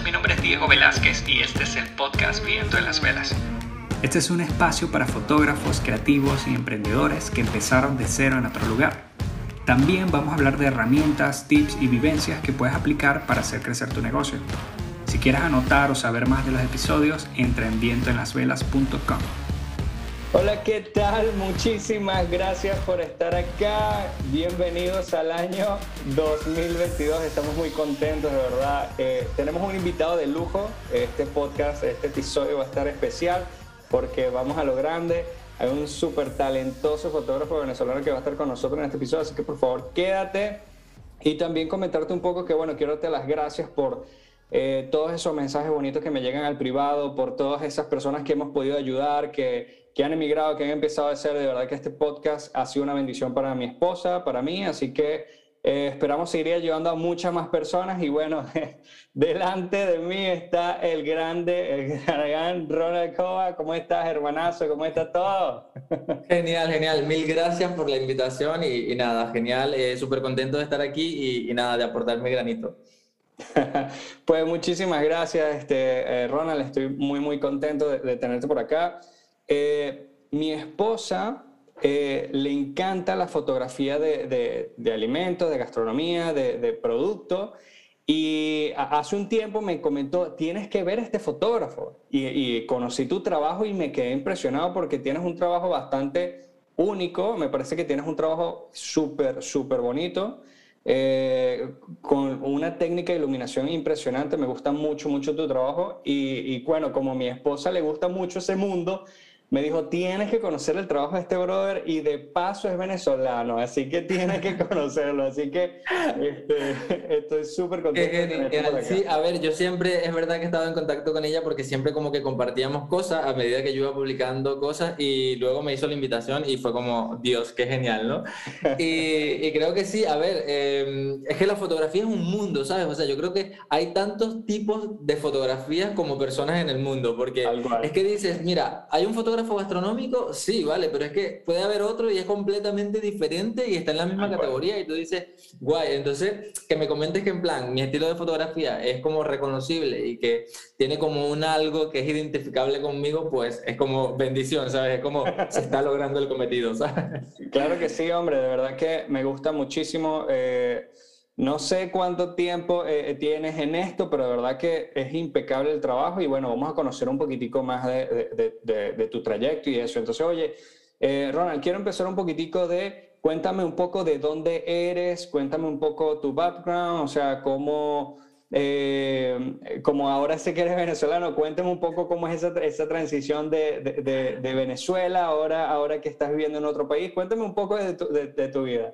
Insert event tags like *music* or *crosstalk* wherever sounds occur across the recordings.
mi nombre es Diego Velázquez y este es el podcast Viento en las Velas. Este es un espacio para fotógrafos, creativos y emprendedores que empezaron de cero en otro lugar. También vamos a hablar de herramientas, tips y vivencias que puedes aplicar para hacer crecer tu negocio. Si quieres anotar o saber más de los episodios, entra en vientoenlasvelas.com. Hola, ¿qué tal? Muchísimas gracias por estar acá. Bienvenidos al año 2022. Estamos muy contentos, de verdad. Eh, tenemos un invitado de lujo. Este podcast, este episodio va a estar especial porque vamos a lo grande. Hay un súper talentoso fotógrafo venezolano que va a estar con nosotros en este episodio, así que por favor quédate. Y también comentarte un poco que, bueno, quiero darte las gracias por eh, todos esos mensajes bonitos que me llegan al privado, por todas esas personas que hemos podido ayudar, que que han emigrado, que han empezado a hacer. De verdad que este podcast ha sido una bendición para mi esposa, para mí, así que eh, esperamos seguir ayudando a muchas más personas. Y bueno, *laughs* delante de mí está el grande, el gran Ronald Cova. ¿Cómo estás, hermanazo? ¿Cómo está todo? *laughs* Genial, genial. Mil gracias por la invitación y, nada, genial. Eh, Súper contento de estar aquí y, nada, de aportar mi granito. *laughs* pues muchísimas gracias, este, eh, Ronald. Estoy muy, muy contento de tenerte por acá. Eh, mi esposa eh, le encanta la fotografía de, alimentos, de gastronomía, de, productos. Y hace un tiempo me comentó, tienes que ver este fotógrafo. Y, conocí tu trabajo y me quedé impresionado porque tienes un trabajo bastante único. Me parece que tienes un trabajo súper, súper bonito. Eh, con una técnica de iluminación impresionante. Me gusta mucho, mucho tu trabajo. Y, y bueno, como a mi esposa le gusta mucho ese mundo, me dijo, tienes que conocer el trabajo de este brother y de paso es venezolano, así que tienes que *laughs* conocerlo. Así que este, estoy súper contento. sí, a ver, yo siempre, es verdad que he estado en contacto con ella porque siempre como que compartíamos cosas a medida que yo iba publicando cosas y luego me hizo la invitación y fue como, Dios, qué genial, ¿no? y, creo que sí, a ver, em, es que la fotografía es un mundo, ¿sabes? O sea, yo creo que hay tantos tipos de fotografías como personas en el mundo, porque es que dices, mira, hay un fotógrafo gastronómico, sí, vale, pero es que puede haber otro y es completamente diferente y está en la misma categoría y tú dices, guay, entonces que me comentes que en plan, mi estilo de fotografía es como reconocible y que tiene como un algo que es identificable conmigo, pues es como bendición, ¿sabes? Es como se está *laughs* logrando el cometido, ¿sabes? Claro que sí, hombre, de verdad que me gusta muchísimo. Eh, no sé cuánto tiempo eh, eh, tienes en esto, pero de verdad que es impecable el trabajo y bueno, vamos a conocer un poquitico más de, tu trayecto y eso. Entonces, oye, eh, Ronald, quiero empezar un poquitico de, cuéntame un poco de dónde eres, cuéntame un poco tu background, o sea, cómo, como ahora sé que eres venezolano, cuéntame un poco cómo es esa, esa transición de, Venezuela, ahora, ahora que estás viviendo en otro país, cuéntame un poco de tu vida.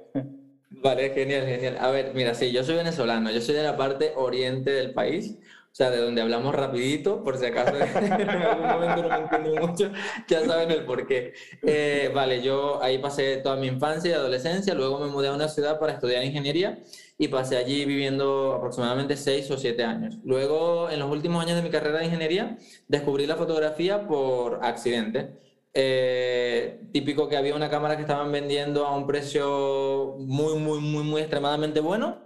Vale, genial, genial. A ver, mira, sí, yo soy venezolano, yo soy de la parte oriente del país, o sea, de donde hablamos rapidito, por si acaso *laughs* en algún momento no me entiendo mucho, ya saben el por qué. Eh, vale, yo ahí pasé toda mi infancia y adolescencia, luego me mudé a una ciudad para estudiar ingeniería y pasé allí viviendo aproximadamente seis o siete años. Luego, en los últimos años de mi carrera de ingeniería, descubrí la fotografía por accidente. Eh, típico que había una cámara que estaban vendiendo a un precio muy, muy, muy, muy extremadamente bueno.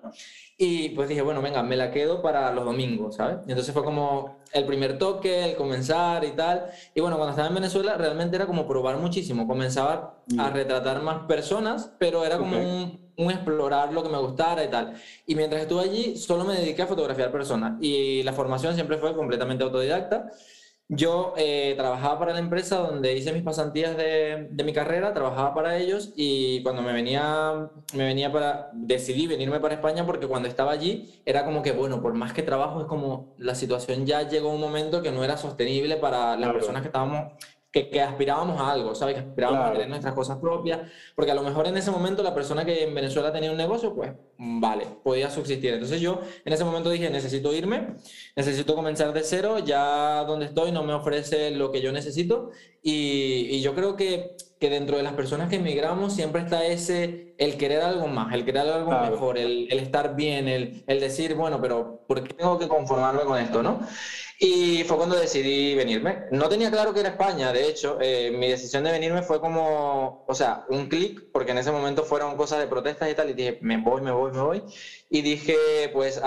Y pues dije, bueno, venga, me la quedo para los domingos, ¿sabes? Y entonces fue como el primer toque, el comenzar y tal. Y bueno, cuando estaba en Venezuela realmente era como probar muchísimo. Comenzaba a mm. retratar más personas, pero era como un, un, explorar lo que me gustara y tal. Y mientras estuve allí, solo me dediqué a fotografiar personas. Y la formación siempre fue completamente autodidacta. Yo eh, trabajaba para la empresa donde hice mis pasantías de, de, mi carrera, trabajaba para ellos y cuando me venía, me venía para, decidí venirme para España porque cuando estaba allí era como que, bueno, por más que trabajo es como la situación ya llegó a un momento que no era sostenible para las personas que estábamos que, aspirábamos a algo, ¿sabes? Que aspirábamos a tener nuestras cosas propias, porque a lo mejor en ese momento la persona que en Venezuela tenía un negocio, pues mm, vale, podía subsistir. Entonces yo en ese momento dije, necesito irme, necesito comenzar de cero, ya donde estoy no me ofrece lo que yo necesito y, y yo creo que, que, dentro de las personas que emigramos siempre está ese, el querer algo más, el querer algo mejor, el, el, estar bien, el, el decir, bueno, pero ¿por qué tengo que conformarme con esto, no? Y fue cuando decidí venirme. No tenía claro que era España, de hecho, eh, mi decisión de venirme fue como, o sea, un clic, porque en ese momento fueron cosas de protestas y tal, y dije, me voy, me voy, me voy. Y dije, pues,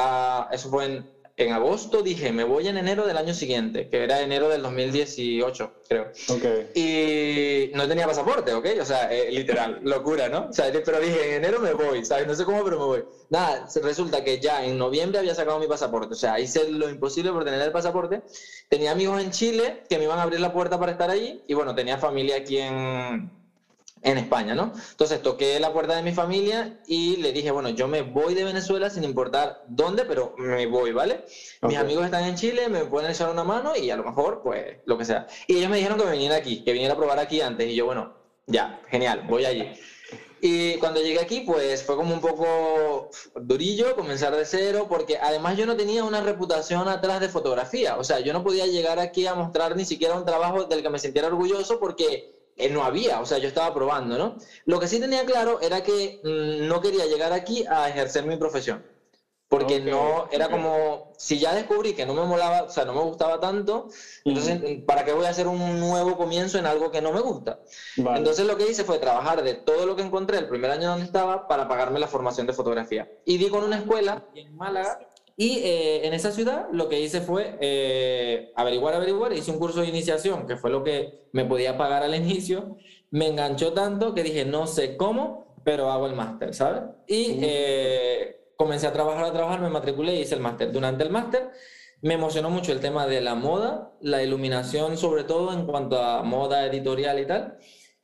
eso fue en en agosto dije, me voy en enero del año siguiente, que era enero del 2018, creo. Okay. Y no tenía pasaporte, ¿ok? O sea, eh, literal, locura, ¿no? O sea, pero dije, en enero me voy, ¿sabes? No sé cómo, pero me voy. Nada, resulta que ya en noviembre había sacado mi pasaporte, o sea, hice lo imposible por tener el pasaporte. Tenía amigos en Chile que me iban a abrir la puerta para estar allí y bueno, tenía familia aquí en en España, ¿no? Entonces toqué la puerta de mi familia y le dije, bueno, yo me voy de Venezuela sin importar dónde, pero me voy, ¿vale? Mis amigos están en Chile, me pueden echar una mano y a lo mejor, pues, lo que sea. Y ellos me dijeron que me viniera aquí, que viniera a probar aquí antes. Y yo, bueno, ya, genial, voy allí. Y cuando llegué aquí, pues fue como un poco durillo comenzar de cero, porque además yo no tenía una reputación atrás de fotografía. O sea, yo no podía llegar aquí a mostrar ni siquiera un trabajo del que me sintiera orgulloso porque eh, no había, o sea, yo estaba probando, ¿no? Lo que sí tenía claro era que mm, no quería llegar aquí a ejercer mi profesión. Porque no, era como, si ya descubrí que no me molaba, o sea, no me gustaba tanto, entonces, ¿para qué voy a hacer un nuevo comienzo en algo que no me gusta? Entonces lo que hice fue trabajar de todo lo que encontré el primer año donde estaba para pagarme la formación de fotografía. Y di con una escuela en Málaga y eh, en esa ciudad lo que hice fue eh, averiguar, averiguar, hice un curso de iniciación, que fue lo que me podía pagar al *laughs* inicio. Me enganchó tanto que dije, no sé cómo, pero hago el máster, ¿sabes? Y eh, comencé a trabajar, a trabajar, me matriculé y hice el máster. Durante el máster me emocionó mucho el tema de la moda, la iluminación sobre todo en cuanto a moda editorial y tal.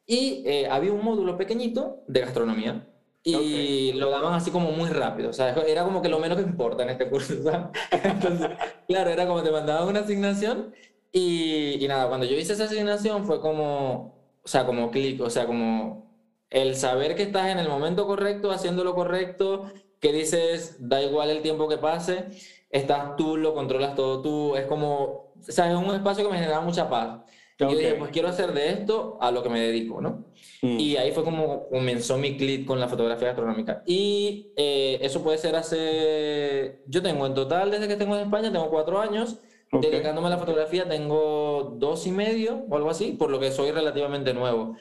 Y había un módulo pequeñito de gastronomía y lo daban así como muy rápido, o sea, era como que lo menos que importa en este curso, *laughs* ¿sabes? Entonces, claro, era como te mandaban una asignación y, y nada, cuando yo hice esa asignación fue como, o sea, como clic, o sea, como el saber que estás en el momento correcto, haciendo lo correcto, que dices, da igual el tiempo que pase, estás tú, lo controlas todo tú, es como, o sea, es un espacio que me genera mucha paz. Y yo dije, pues quiero hacer de esto a lo que me dedico, ¿no? Mm. Y ahí fue como comenzó mi clip con la fotografía gastronómica. Y eh, eso puede ser hace, yo tengo en total, desde que tengo en España, tengo cuatro años. Dedicándome a la fotografía tengo dos y medio o algo así, por lo que soy relativamente nuevo.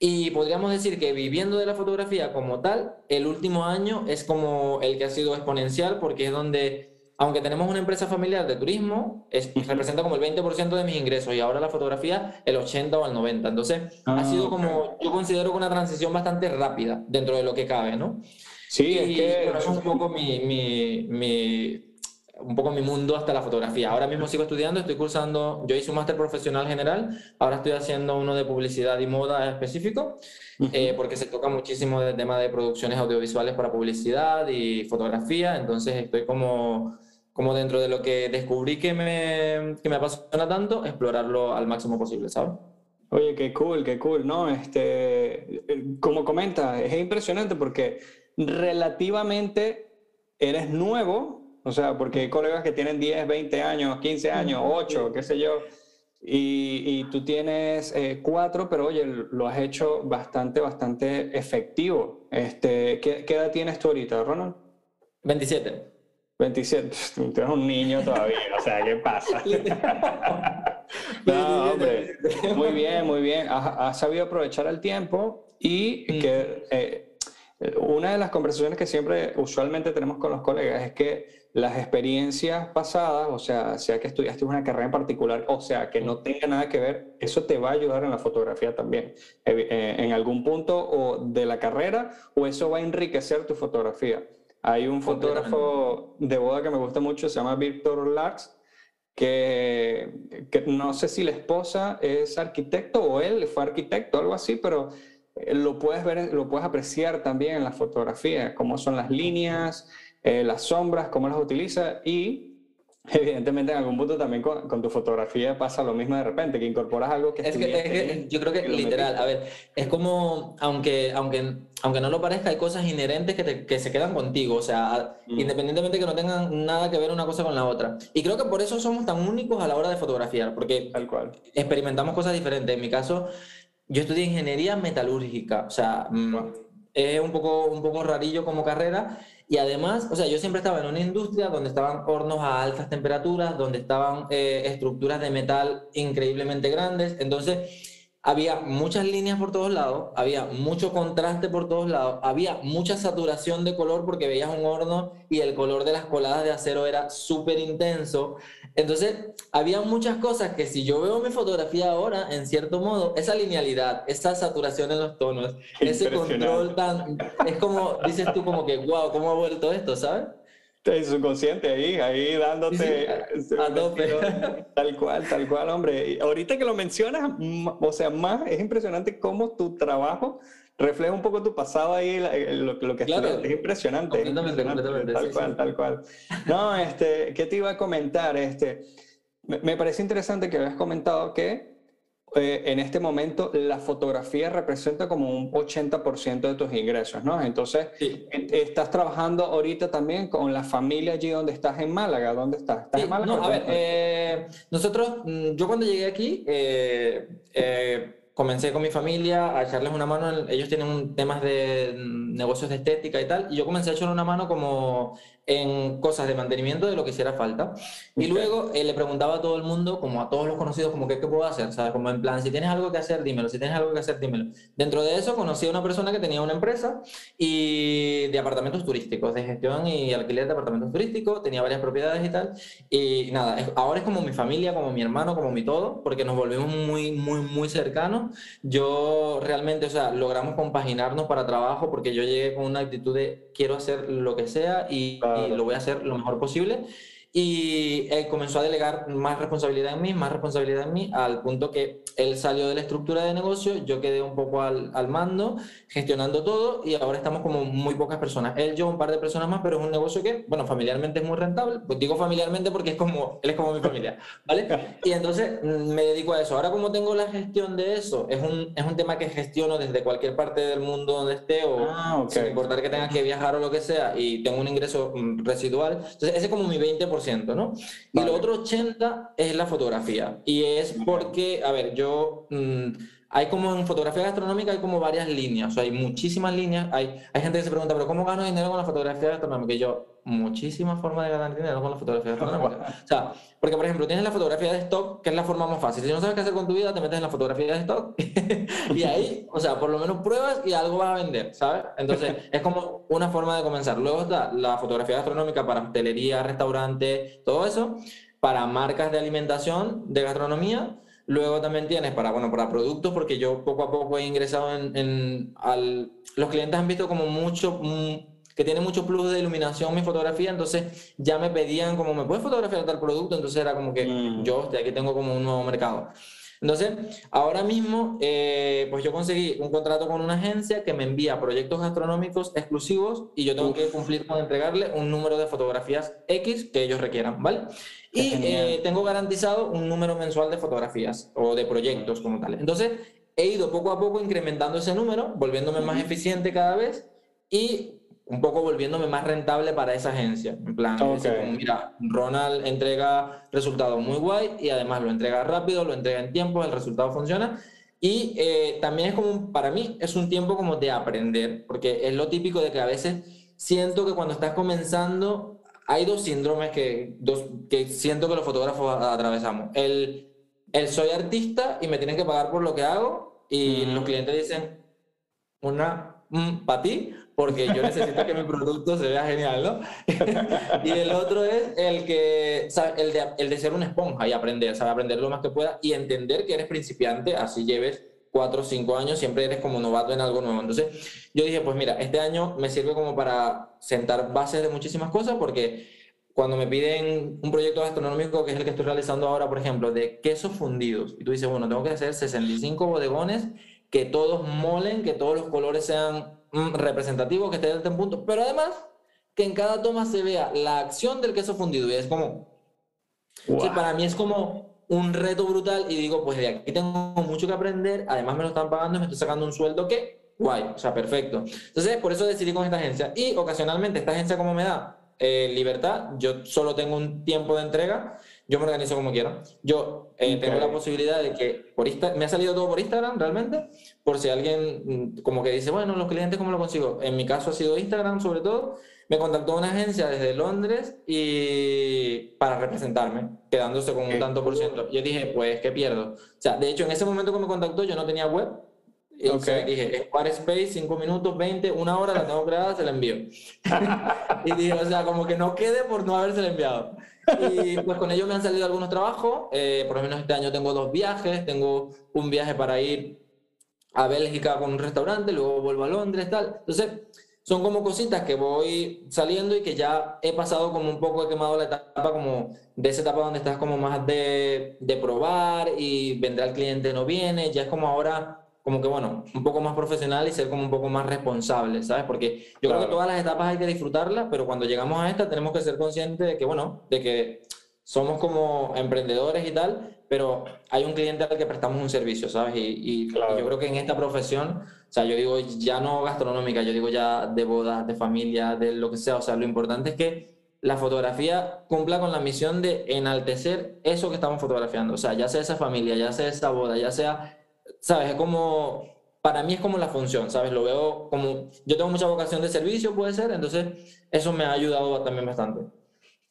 Y podríamos decir que viviendo de la fotografía como tal, el último año es como el que ha sido exponencial porque es donde aunque tenemos una empresa familiar de turismo, es, representa como el 20% de mis ingresos y ahora la fotografía el 80 o el 90. Entonces, ha ah, sido como, yo considero una transición bastante rápida dentro de lo que cabe, ¿no? Sí, es que... eso es un poco mi, mi, mi, un poco mi mundo hasta la fotografía. Ahora mismo sigo estudiando, estoy cursando, yo hice un máster profesional general, ahora estoy haciendo uno de publicidad y moda específico, eh, porque se toca muchísimo el tema de producciones audiovisuales para publicidad y fotografía, entonces estoy como como dentro de lo que descubrí que me, que me apasiona tanto, explorarlo al máximo posible, ¿sabes? Oye, qué cool, qué cool, ¿no? Este, como comenta, es impresionante porque relativamente eres nuevo, o sea, porque hay colegas que tienen 10, 20 años, 15 años, 8, qué sé yo, y, y tú tienes eh, 4, pero oye, lo has hecho bastante, bastante efectivo. Este, ¿qué, ¿Qué edad tienes tú ahorita, Ronald? 27. 27, *laughs* tú eres un niño todavía, o sea, ¿qué pasa? *laughs* no, hombre, muy bien, muy bien. Has, sabido aprovechar el tiempo y que eh, una de las conversaciones que siempre usualmente tenemos con los colegas es que las experiencias pasadas, o sea, sea que estudiaste una carrera en particular, o sea, que no tenga nada que ver, eso te va a ayudar en la fotografía también, eh, en algún punto o de la carrera, o eso va a enriquecer tu fotografía. Hay un fotógrafo de boda que me gusta mucho, se llama Víctor Lars, que, que, no sé si la esposa es arquitecto o él fue arquitecto, algo así, pero eh, lo puedes ver, lo puedes apreciar también en la fotografía, cómo son las líneas, eh, las sombras, cómo las utiliza y Evidentemente, en algún punto también con, tu fotografía pasa lo mismo de repente, que incorporas algo que... Es que, yo creo que, literal, a ver, es como, aunque, aunque, aunque no lo parezca, hay cosas inherentes que, que se quedan contigo, o sea, mm. independientemente que no tengan nada que ver una cosa con la otra. Y creo que por eso somos tan únicos a la hora de fotografiar, porque Tal cual. experimentamos cosas diferentes. En mi caso, yo estudié ingeniería metalúrgica, o sea, mm, es un poco, un poco rarillo como carrera y además, o sea, yo siempre estaba en una industria donde estaban hornos a altas temperaturas, donde estaban eh, estructuras de metal increíblemente grandes. Entonces, había muchas líneas por todos lados, había mucho contraste por todos lados, había mucha saturación de color porque veías un horno y el color de las coladas de acero era súper intenso. Entonces, había muchas cosas que si yo veo mi fotografía ahora, en cierto modo, esa linealidad, esa saturación en los tonos, ese control tan... Es como, dices tú como que, wow, ¿cómo ha vuelto esto, sabes? El subconsciente ahí, ahí dándote tal cual, tal cual, hombre. ahorita que lo mencionas, o sea, más es impresionante cómo tu trabajo refleja un poco tu pasado ahí, lo, lo que claro. es impresionante. tal cual, tal cual. No, este, ¿qué te iba a comentar? Este, me, me parece interesante que habías comentado que eh, en este momento la fotografía representa como un 80% de tus ingresos, ¿no? Entonces, ¿estás trabajando ahorita también con la familia allí donde estás en Málaga? ¿Dónde estás? ¿Estás en Málaga? No, a ver, eh, nosotros, mm, yo cuando llegué aquí, eh, comencé con mi familia a echarles una mano. Ellos tienen temas de mm, negocios de estética y tal, y yo comencé a echarle una mano como en cosas de mantenimiento de lo que hiciera falta. Y luego eh, le preguntaba a todo el mundo, como a todos los conocidos, como qué, qué puedo hacer, ¿sabes? Como en plan, si tienes algo que hacer, dímelo, si tienes algo que hacer, dímelo. Dentro de eso conocí a una persona que tenía una empresa y de apartamentos turísticos, de gestión y alquiler de apartamentos turísticos, tenía varias propiedades y tal. Y nada, ahora es como mi familia, como mi hermano, como mi todo, porque nos volvimos muy, muy, muy cercanos. Yo realmente, o sea, logramos compaginarnos para trabajo porque yo llegué con una actitud de quiero hacer lo que sea y y lo voy a hacer lo mejor posible. Y él comenzó a delegar más responsabilidad en mí, más responsabilidad en mí, al punto que él salió de la estructura de negocio, yo quedé un poco al, al mando, gestionando todo, y ahora estamos como muy pocas personas. Él, yo, un par de personas más, pero es un negocio que, bueno, familiarmente es muy rentable. Pues digo familiarmente porque es como, él es como mi familia, ¿vale? Y entonces mm, me dedico a eso. Ahora como tengo la gestión de eso, es un, es un tema que gestiono desde cualquier parte del mundo donde esté, o ah, sin importar que tenga que viajar o lo que sea, y tengo un ingreso mm, residual. Entonces ese es como mi 20%. ¿No? Y lo otro 80 es la fotografía. Y es porque, a ver, yo... Mm, hay como en fotografía gastronómica hay como varias líneas, o sea, hay muchísimas líneas. Hay, hay gente que se pregunta, pero ¿cómo gano dinero con la fotografía gastronómica? Y yo, muchísimas formas de ganar dinero con la fotografía gastronómica. *laughs* O sea, porque por ejemplo, tienes la fotografía de stock, que es la forma más fácil. Si no sabes qué hacer con tu vida, te metes en la fotografía de stock *laughs* y ahí, o sea, por lo menos pruebas y algo vas a vender, ¿sabes? Entonces, *laughs* es como una forma de comenzar. Luego está la fotografía gastronómica para hostelería, restaurante, todo eso, para marcas de alimentación, de gastronomía Luego también tienes para, bueno, para productos, porque yo poco a poco he ingresado en, en al, los clientes han visto como mucho, mm, que tiene mucho plus de iluminación mi fotografía, entonces ya me pedían como, ¿me puedes fotografiar tal producto? Entonces era como que mm. yo, de aquí tengo como un nuevo mercado. Entonces, ahora mismo, eh, pues yo conseguí un contrato con una agencia que me envía proyectos gastronómicos exclusivos y yo tengo que cumplir con entregarle un número de fotografías X que ellos requieran, ¿vale? Y eh, tengo garantizado un número mensual de fotografías o de proyectos como tal. Entonces, he ido poco a poco incrementando ese número, volviéndome más eficiente cada vez y un poco volviéndome más rentable para esa agencia. En plan, mira, Ronald entrega resultados muy guay y además lo entrega rápido, lo entrega en tiempo, el resultado funciona. Y eh, también es como, para mí, es un tiempo como de aprender, porque es lo típico de que a veces siento que cuando estás comenzando hay dos síndromes que, dos, que siento que los fotógrafos atravesamos. El, el soy artista y me tienen que pagar por lo que hago y los clientes dicen una mm, para ti porque yo necesito que mi producto se vea genial, ¿no? *laughs* y el otro es el que, El, de, el de ser una esponja y aprender, sabe aprender lo más que pueda y entender que eres principiante, así lleves cuatro o cinco años, siempre eres como novato en algo nuevo. Entonces, yo dije, pues mira, este año me sirve como para sentar bases de muchísimas cosas, porque cuando me piden un proyecto gastronómico, que es el que estoy realizando ahora, por ejemplo, de quesos fundidos, y tú dices, bueno, tengo que hacer 65 bodegones, que todos molen, que todos los colores sean mm, representativos, que estén en punto, pero además que en cada toma se vea la acción del queso fundido, y es como... para mí es como un reto brutal y digo, pues de aquí tengo mucho que aprender, además me lo están pagando y me estoy sacando un sueldo que, guay, o sea, perfecto. Entonces, por eso decidí con esta agencia. Y ocasionalmente, esta agencia como me da eh, libertad, yo solo tengo un tiempo de entrega, yo me organizo como quiero. Yo eh, tengo la posibilidad de que por Insta me ha salido todo por Instagram realmente, por si alguien mm, como que dice, bueno, los clientes, ¿cómo lo consigo? En mi caso ha sido Instagram sobre todo. Me contactó una agencia desde Londres y para representarme, quedándose con un tanto por ciento. Yo dije, pues, ¿qué pierdo? O sea, de hecho, en ese momento que me contactó yo no tenía web, y okay. dije, Squarespace, 5 minutos, 20, una hora, la tengo creada, se la envío. *laughs* y dije, o sea, como que no quede por no haberse enviado. Y pues con ello me han salido algunos trabajos. Eh, por lo menos este año tengo dos viajes. Tengo un viaje para ir a Bélgica con un restaurante, luego vuelvo a Londres, tal. Entonces, son como cositas que voy saliendo y que ya he pasado como un poco, he quemado la etapa como de esa etapa donde estás como más de, de probar y vendrá el cliente, no viene. Ya es como ahora como que, bueno, un poco más profesional y ser como un poco más responsable, ¿sabes? Porque yo creo que todas las etapas hay que disfrutarlas, pero cuando llegamos a esta tenemos que ser conscientes de que, bueno, de que somos como emprendedores y tal, pero hay un cliente al que prestamos un servicio, ¿sabes? Y, yo creo que en esta profesión, o sea, yo digo ya no gastronómica, yo digo ya de bodas, de familia, de lo que sea, o sea, lo importante es que la fotografía cumpla con la misión de enaltecer eso que estamos fotografiando, o sea, ya sea esa familia, ya sea esa boda, ya sea ¿sabes? Es como, para mí es como la función, ¿sabes? Lo veo como, yo tengo mucha vocación de servicio, puede ser, entonces eso me ha ayudado también bastante.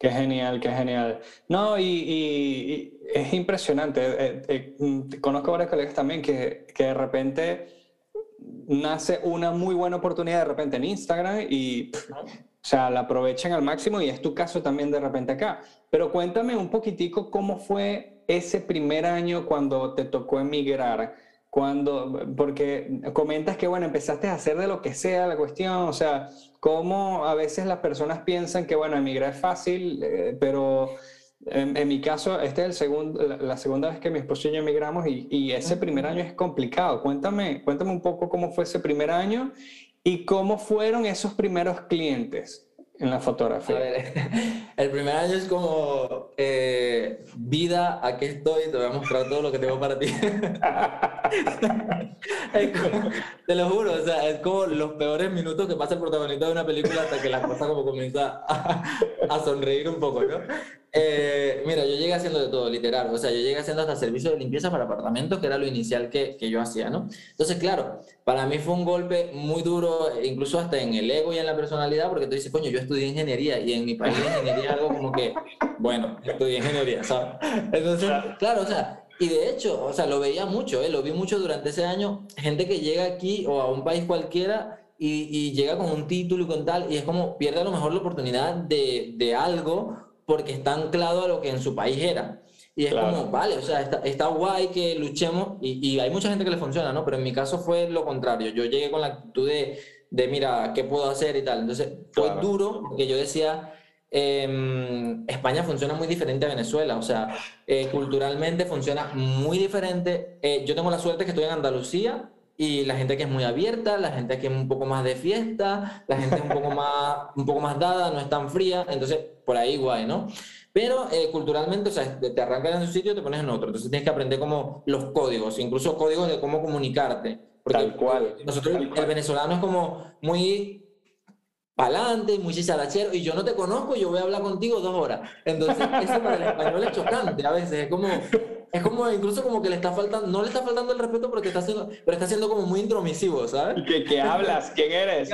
Qué genial, qué genial. No, y, es impresionante. Eh, eh, mm, conozco varios colegas también que, que de repente nace una muy buena oportunidad de repente en Instagram y, o sea, la aprovechan al máximo y es tu caso también de repente acá. Pero cuéntame un poquitico cómo fue ese primer año cuando te tocó emigrar cuando, porque comentas que, bueno, empezaste a hacer de lo que sea la cuestión, o sea, cómo a veces las personas piensan que, bueno, emigrar es fácil, eh, pero en, mi caso, esta es el segundo, la, segunda vez que mi esposo y yo emigramos y, y, ese primer año es complicado. Cuéntame, cuéntame un poco cómo fue ese primer año y cómo fueron esos primeros clientes en la fotografía? A ver, *laughs* el primer año es como eh, vida, aquí estoy, te voy a mostrar todo lo que tengo para ti. *laughs* te lo juro, o sea, es como los peores minutos que pasa el protagonista de una película hasta que la cosa como comienza a, a sonreír un poco, ¿no? Eh, mira, yo llegué haciendo de todo, literal. O sea, yo llegué haciendo hasta servicio de limpieza para apartamentos, que era lo inicial que, que, yo hacía, ¿no? Entonces, claro, para mí fue un golpe muy duro, incluso hasta en el ego y en la personalidad, porque tú dices, coño, yo estudié ingeniería y en mi país ingeniería es algo como que, bueno, estudié ingeniería, ¿sabes? Entonces, claro, o sea, y de hecho, o sea, lo veía mucho, ¿eh? Lo vi mucho durante ese año, gente que llega aquí o a un país cualquiera y, y llega con un título y con tal, y es como pierde a lo mejor la oportunidad de, de algo porque está anclado a lo que en su país era. Y es como, vale, o sea, está, está guay que luchemos y, y, hay mucha gente que le funciona, ¿no? Pero en mi caso fue lo contrario. Yo llegué con la actitud de, de mira, ¿qué puedo hacer y tal? Entonces fue duro porque yo decía, eh, España funciona muy diferente a Venezuela, o sea, eh, culturalmente funciona muy diferente. Eh, yo tengo la suerte que estoy en Andalucía y la gente que es muy abierta, la gente que es un poco más de fiesta, la gente es un poco más, *laughs* un poco más dada, no es tan fría, entonces por ahí guay, ¿no? Pero eh, culturalmente, o sea, te arrancas en un sitio y te pones en otro, entonces tienes que aprender como los códigos, incluso códigos de cómo comunicarte. Porque Tal cual. Nosotros, el venezolano es como muy pa'lante, muy chicharachero, y yo no te conozco, yo voy a hablar contigo dos horas. Entonces, eso para el español es chocante a veces, es como, es como incluso como que le está faltando, no le está faltando el respeto porque está haciendo, pero está siendo como muy intromisivo, ¿sabes? ¿Qué, qué hablas? ¿Quién eres?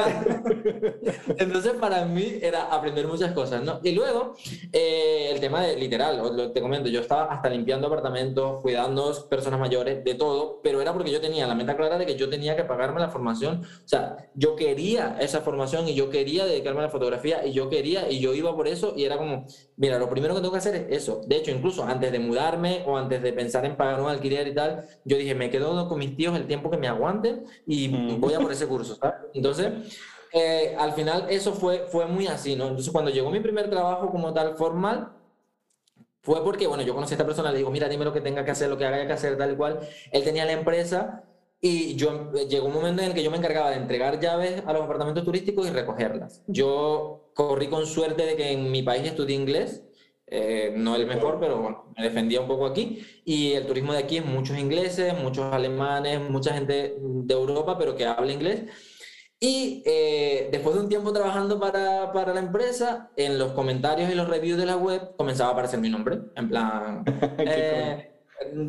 Entonces para mí era aprender muchas cosas, ¿no? Y luego eh, el tema de literal, te comento, yo estaba hasta limpiando apartamentos, cuidando personas mayores, de todo, pero era porque yo tenía la meta clara de que yo tenía que pagarme la formación, o sea, yo quería esa formación y yo quería dedicarme a la fotografía y yo quería y yo iba por eso y era como, mira, lo primero que tengo que hacer es eso. De hecho, incluso antes de mudarme o antes de de pensar en pagar un alquiler y tal, yo dije, me quedo con mis tíos el tiempo que me aguanten y mm. voy a por ese curso, Entonces, eh, al final eso fue, fue muy así, ¿no? Entonces, cuando llegó mi primer trabajo como tal formal, fue porque, bueno, yo conocí a esta persona, le digo, mira, dime lo que tenga que hacer, lo que haya que hacer, tal cual. Él tenía la empresa y yo llegó un momento en el que yo me encargaba de entregar llaves a los apartamentos turísticos y recogerlas. Yo corrí con suerte de que en mi país estudié inglés eh, no el mejor, pero bueno, me defendía un poco aquí. Y el turismo de aquí es muchos ingleses, muchos alemanes, mucha gente de Europa, pero que habla inglés. Y eh, después de un tiempo trabajando para, para, la empresa, en los comentarios y los reviews de la web comenzaba a aparecer mi nombre. En plan, *laughs* eh,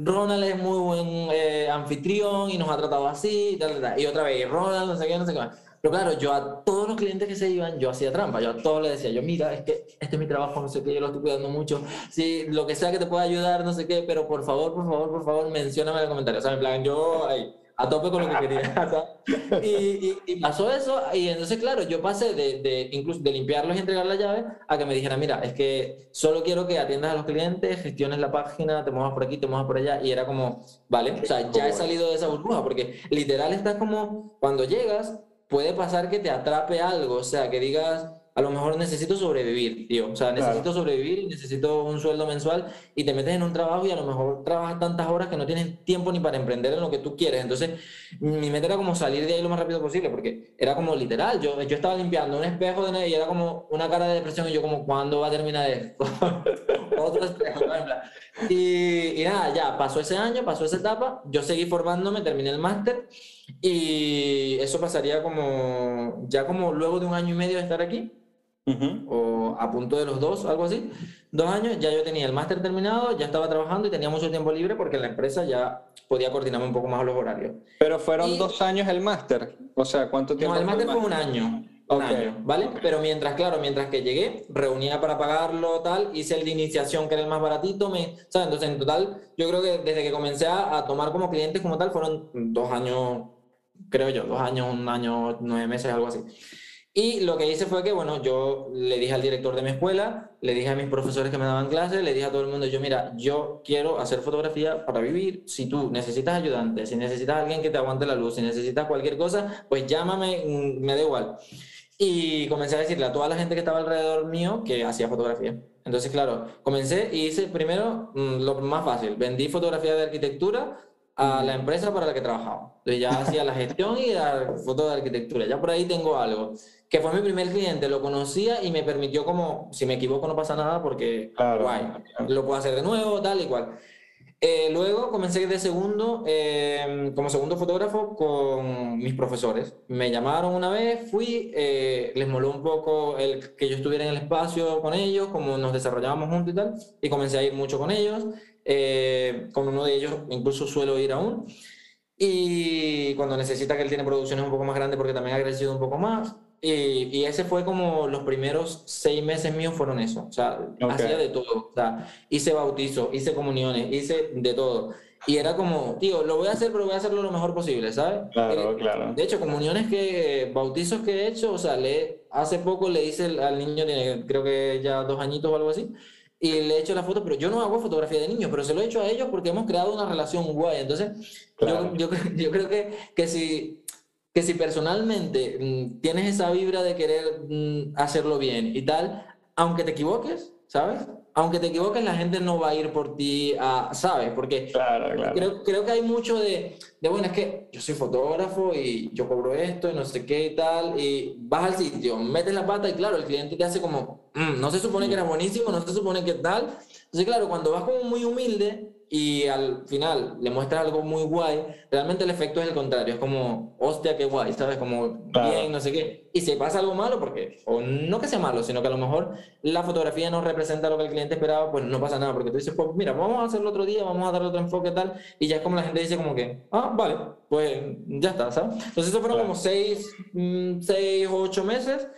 Ronald es muy buen eh, anfitrión y nos ha tratado así, y, tal, tal, y otra vez, Ronald, no sé qué, no sé qué más. Pero claro, yo a todos los clientes que se iban, yo hacía trampa. Yo a todos les decía, yo, mira, es que este es mi trabajo, no sé qué, yo lo estoy cuidando mucho. Si lo que sea que te pueda ayudar, no sé qué, pero por favor, por favor, por favor, mencióname en el comentario. O sea, en plan, yo ahí, a tope con lo que *laughs* quería. y, y, pasó eso, y entonces, claro, yo pasé de, de, incluso de limpiarlos y entregar la llave a que me dijeran, mira, es que solo quiero que atiendas a los clientes, gestiones la página, te muevas por aquí, te muevas por allá, y era como, vale, o sea, ya he salido de esa burbuja, porque literal estás como, cuando llegas, puede pasar que te atrape algo, o sea, que digas, a lo mejor necesito sobrevivir, tío, o sea, necesito sobrevivir y necesito un sueldo mensual y te metes en un trabajo y a lo mejor trabajas tantas horas que no tienes tiempo ni para emprender en lo que tú quieres. Entonces, mi meta era como salir de ahí lo más rápido posible, porque era como literal, yo, yo estaba limpiando un espejo de nadie y era como una cara de depresión y yo como, ¿cuándo va a terminar esto? *laughs* Otro espejo, y, y nada, ya pasó ese año, pasó esa etapa, yo seguí formándome, terminé el máster y eso pasaría como, ya como luego de un año y medio de estar aquí, o a punto de los dos, algo así, dos años, ya yo tenía el máster terminado, ya estaba trabajando y tenía mucho tiempo libre porque en la empresa ya podía coordinarme un poco más los horarios. Pero fueron dos años el máster, o sea, ¿cuánto tiempo? No, el máster fue un año. Un año, ¿vale? Pero mientras, claro, mientras que llegué, reunía para pagarlo, tal, hice el de iniciación, que era el más baratito, me, ¿sabes? Entonces, en total, yo creo que desde que comencé a, a tomar como clientes como tal, fueron dos años creo yo, dos años, un año, nueve meses, algo así. Y lo que hice fue que, bueno, yo le dije al director de mi escuela, le dije a mis profesores que me daban clases, le dije a todo el mundo, yo, mira, yo quiero hacer fotografía para vivir. Si tú necesitas ayudante, si necesitas alguien que te aguante la luz, si necesitas cualquier cosa, pues llámame, mm, me da igual. Y comencé a decirle a toda la gente que estaba alrededor mío que hacía fotografía. Entonces, claro, comencé y hice primero mm, lo más fácil. Vendí fotografía de arquitectura a la empresa para la que trabajaba. Entonces ya hacía la gestión y la foto de arquitectura. Ya por ahí tengo algo. Que fue mi primer cliente, lo conocía y me permitió como, si me equivoco no pasa nada porque guay, lo puedo hacer de nuevo, tal y cual. Eh, luego comencé de segundo, eh, como segundo fotógrafo con mis profesores. Me llamaron una vez, fui, eh, les moló un poco el que yo estuviera en el espacio con ellos, como nos desarrollábamos juntos y tal, y comencé a ir mucho con ellos. Eh, con uno de ellos incluso suelo ir aún. Y cuando necesita que él tiene producciones un poco más grandes porque también ha crecido un poco más. Y, y, ese fue como los primeros seis meses míos fueron eso. O sea, hacía de todo. O sea, hice bautizo, hice comuniones, hice de todo. Y era como, tío, lo voy a hacer, pero voy a hacerlo lo mejor posible, ¿sabes? Claro, claro. De hecho, comuniones que, bautizos que he hecho, o sea, le, hace poco le hice al niño, tiene creo que ya dos añitos o algo así, y le he hecho la foto, pero yo no hago fotografía de niños, pero se lo he hecho a ellos porque hemos creado una relación guay. Entonces, yo, yo, yo, creo que, que, si, que si personalmente mm, tienes esa vibra de querer mm, hacerlo bien y tal, aunque te equivoques, ¿sabes? Aunque te equivoques, la gente no va a ir por ti, a, ¿sabes? Porque Creo, creo que hay mucho de, de, bueno, es que yo soy fotógrafo y yo cobro esto y no sé qué y tal, y vas al sitio, metes la pata y claro, el cliente te hace como, mm, no se supone que era buenísimo, no se supone que tal. Entonces, claro, cuando vas como muy humilde, y al final le muestras algo muy guay, realmente el efecto es el contrario, es como, hostia, qué guay, ¿sabes? Como bien, no sé qué. Y si pasa algo malo, porque, o no que sea malo, sino que a lo mejor la fotografía no representa lo que el cliente esperaba, pues no pasa nada, porque tú dices, pues mira, vamos a hacerlo otro día, vamos a darle otro enfoque tal, y ya es como la gente dice como que, ah, vale, pues ya está, ¿sabes? Entonces eso fueron como seis, mm, seis o ocho meses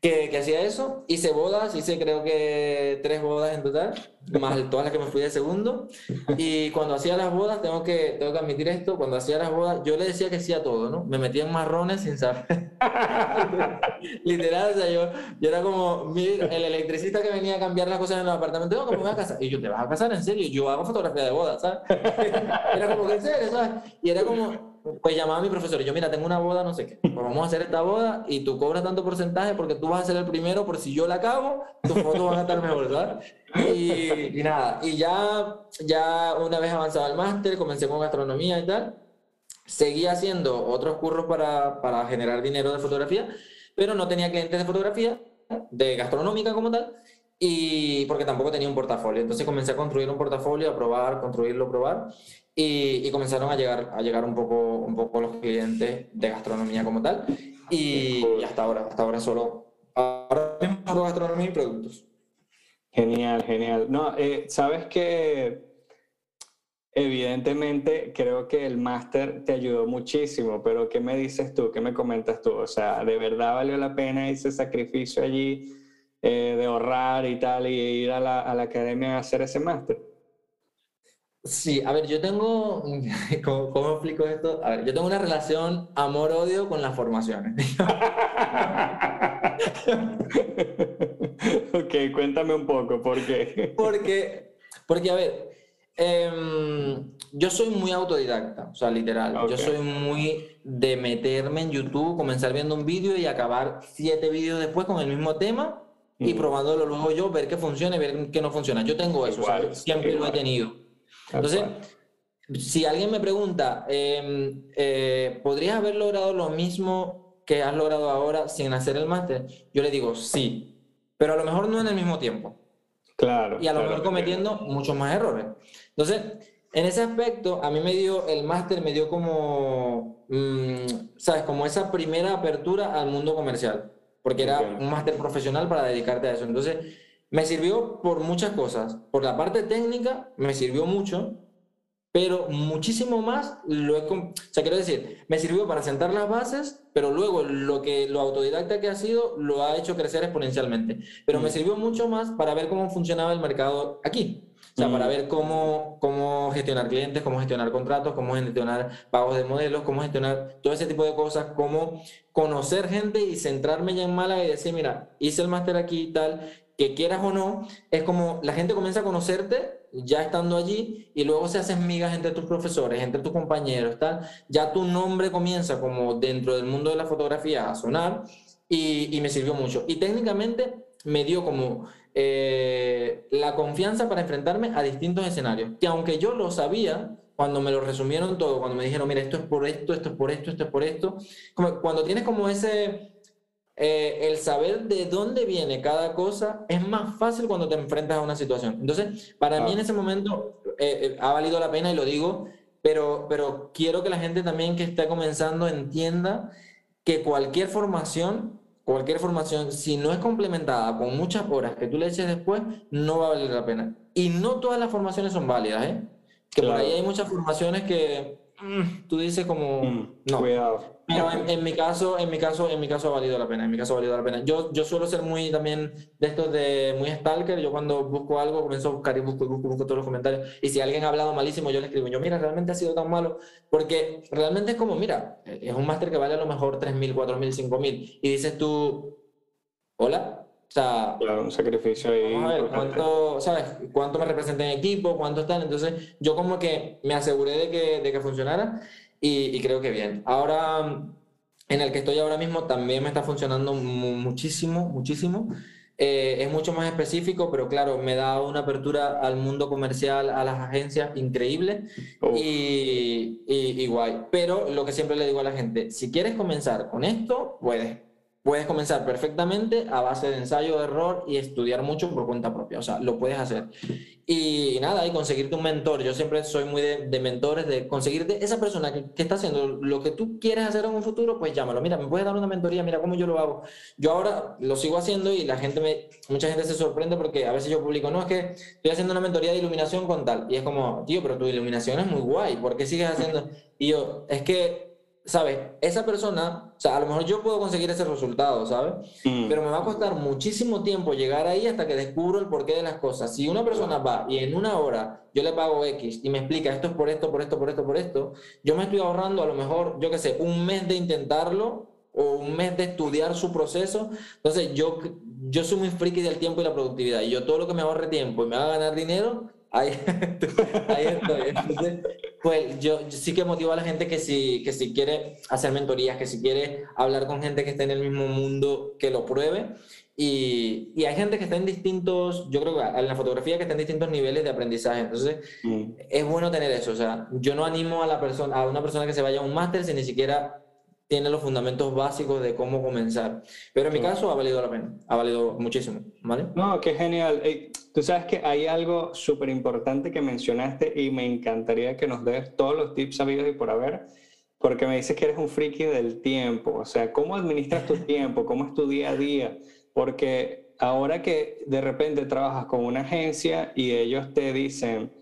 que, que, hacía eso. Hice bodas, hice creo que tres bodas en total, más todas las que me fui de segundo. Y cuando hacía las bodas, tengo que, tengo que admitir esto, cuando hacía las bodas, yo le decía que sí a todo, ¿no? Me metía en marrones sin saber. *laughs* Literal, o sea, yo, yo era como el electricista que venía a cambiar las cosas en el apartamento, no, ¿cómo me voy a casar? Y yo, ¿te vas a casar en serio? Yo hago fotografía de bodas, ¿sabes? *laughs* era como que en serio, ¿sabes? Y era como, pues llamaba a mi profesor, y yo, mira, tengo una boda, no sé qué, pues vamos a hacer esta boda y tú cobras tanto porcentaje porque tú vas a ser el primero, por si yo la acabo, tus fotos van a estar mejor, ¿verdad? Y, y, nada, y ya, ya una vez avanzado el máster, comencé con gastronomía y tal, seguí haciendo otros cursos para, para generar dinero de fotografía, pero no tenía clientes de fotografía, de gastronómica como tal, y porque tampoco tenía un portafolio. Entonces comencé a construir un portafolio, a probar, construirlo, probar, y, comenzaron a llegar, a llegar un, poco, un poco los clientes de gastronomía como tal. Y, hasta ahora, hasta ahora solo, ahora mismo solo gastronomía y productos. Genial, genial. No, eh, sabes que evidentemente creo que el máster te ayudó muchísimo, pero ¿qué me dices tú? ¿Qué me comentas tú? O sea, ¿de verdad valió la pena ese sacrificio allí eh, de ahorrar y tal y ir a la, a la academia a hacer ese máster? Sí, a ver, yo tengo, *laughs* ¿cómo, ¿cómo, explico esto? A ver, yo tengo una relación amor-odio con las formaciones. *laughs* ok, cuéntame un poco, ¿por qué? porque, porque, a ver, eh, yo soy muy autodidacta, o sea, literal. Okay. Yo soy muy de meterme en YouTube, comenzar viendo un vídeo y acabar siete vídeos después con el mismo tema y probándolo luego yo, ver qué funciona y ver qué no funciona. Yo tengo eso, igual, o sea, siempre igual. lo he tenido. Entonces, si alguien me pregunta, eh, eh, ¿podrías haber logrado lo mismo que has logrado ahora sin hacer el máster? Yo le digo, sí, pero a lo mejor no en el mismo tiempo. Claro. Y a lo claro, mejor cometiendo claro. muchos más errores. Entonces, en ese aspecto, a mí me dio, el máster me dio como, mmm, ¿sabes? Como esa primera apertura al mundo comercial, porque era okay. un máster profesional para dedicarte a eso. Entonces, me sirvió por muchas cosas. Por la parte técnica, me sirvió mucho, pero muchísimo más lo he... O sea, quiero decir, me sirvió para sentar las bases, pero luego lo, que, lo autodidacta que ha sido lo ha hecho crecer exponencialmente. Pero mm. me sirvió mucho más para ver cómo funcionaba el mercado aquí. O sea, mm. para ver cómo, cómo gestionar clientes, cómo gestionar contratos, cómo gestionar pagos de modelos, cómo gestionar todo ese tipo de cosas, cómo conocer gente y centrarme ya en Málaga y decir, mira, hice el máster aquí y tal, que quieras o no, es como la gente comienza a conocerte ya estando allí y luego se hacen migas entre tus profesores, entre tus compañeros, tal. Ya tu nombre comienza como dentro del mundo de la fotografía a sonar y, y me sirvió mucho. Y técnicamente me dio como eh, la confianza para enfrentarme a distintos escenarios, que aunque yo lo sabía, cuando me lo resumieron todo, cuando me dijeron, mira, esto es por esto, esto es por esto, esto es por esto, como cuando tienes como ese eh, el saber de dónde viene cada cosa es más fácil cuando te enfrentas a una situación. Entonces, para ah. mí en ese momento eh, eh, ha valido la pena y lo digo, pero, pero quiero que la gente también que está comenzando entienda que cualquier formación, cualquier formación, si no es complementada con muchas horas que tú le eches después, no va a valer la pena. Y no todas las formaciones son válidas, ¿eh? Que claro. por ahí hay muchas formaciones que tú dices como, mm, no. Cuidado. Pero en, en, mi caso, en mi caso, en mi caso ha valido la pena. En mi caso ha valido la pena. Yo, yo suelo ser muy también de estos de muy stalker. Yo cuando busco algo comienzo a buscar y busco y busco, busco todos los comentarios. Y si alguien ha hablado malísimo, yo le escribo. Yo, mira, realmente ha sido tan malo. Porque realmente es como, mira, es un máster que vale a lo mejor 3.000, 4.000, 5.000. Y dices tú, hola. O sea, claro, un sacrificio ahí. Vamos a ver, ¿cuánto, ¿sabes? ¿Cuánto me representa en equipo? ¿Cuánto están? Entonces, yo como que me aseguré de que, de que funcionara y, y, creo que bien. Ahora, en el que estoy ahora mismo, también me está funcionando muchísimo, muchísimo. Eh, es mucho más específico, pero claro, me da una apertura al mundo comercial, a las agencias, increíble oh. y, y, y guay. Pero lo que siempre le digo a la gente, si quieres comenzar con esto, puedes puedes comenzar perfectamente a base de ensayo, de error y estudiar mucho por cuenta propia. O sea, lo puedes hacer. Y, nada, y conseguirte un mentor. Yo siempre soy muy de, de mentores, de conseguirte esa persona que, que, está haciendo lo que tú quieres hacer en un futuro, pues llámalo. Mira, me puedes dar una mentoría, mira cómo yo lo hago. Yo ahora lo sigo haciendo y la gente me, mucha gente se sorprende porque a veces yo publico, no, es que estoy haciendo una mentoría de iluminación con tal. Y es como, tío, pero tu iluminación es muy guay, ¿por qué sigues haciendo? Y yo, es que ¿sabes? Esa persona, o sea, a lo mejor yo puedo conseguir ese resultado, ¿sabes? Mm. Pero me va a costar muchísimo tiempo llegar ahí hasta que descubro el porqué de las cosas. Si una persona va y en una hora yo le pago X y me explica esto es por esto, por esto, por esto, por esto, yo me estoy ahorrando a lo mejor, yo qué sé, un mes de intentarlo o un mes de estudiar su proceso. Entonces, yo, yo soy muy friki del tiempo y la productividad. Y yo todo lo que me ahorre tiempo y me haga ganar dinero, ahí, *laughs* ahí estoy. Entonces, pues yo, yo, sí que motivo a la gente que si, que si quiere hacer mentorías, que si quiere hablar con gente que esté en el mismo mundo, que lo pruebe. Y, y, hay gente que está en distintos, yo creo que en la fotografía que está en distintos niveles de aprendizaje. Entonces, mm. es bueno tener eso. O sea, yo no animo a, la persona, a una persona que se vaya a un máster si ni siquiera tiene los fundamentos básicos de cómo comenzar. Pero en mi caso ha valido la pena, ha valido muchísimo, ¿vale? No, qué genial. Hey, tú sabes que hay algo súper importante que mencionaste y me encantaría que nos des todos los tips sabidos y por haber. porque me dices que eres un friki del tiempo. O sea, ¿cómo administras tu tiempo? ¿Cómo es tu día a día? Porque ahora que de repente trabajas con una agencia y ellos te dicen,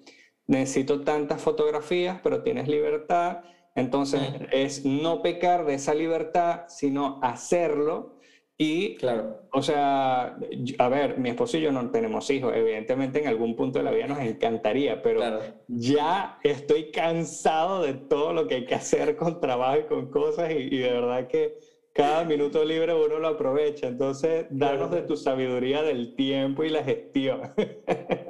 necesito tantas fotografías, pero tienes libertad, entonces es no pecar de esa libertad, sino hacerlo. Y, claro. o sea, a ver, mi esposo y yo no tenemos hijos, evidentemente en algún punto de la vida nos encantaría, pero ya estoy cansado de todo lo que hay que hacer con trabajo y con cosas. Y, y de verdad que cada minuto libre uno lo aprovecha. Entonces, danos de tu sabiduría del tiempo y la gestión.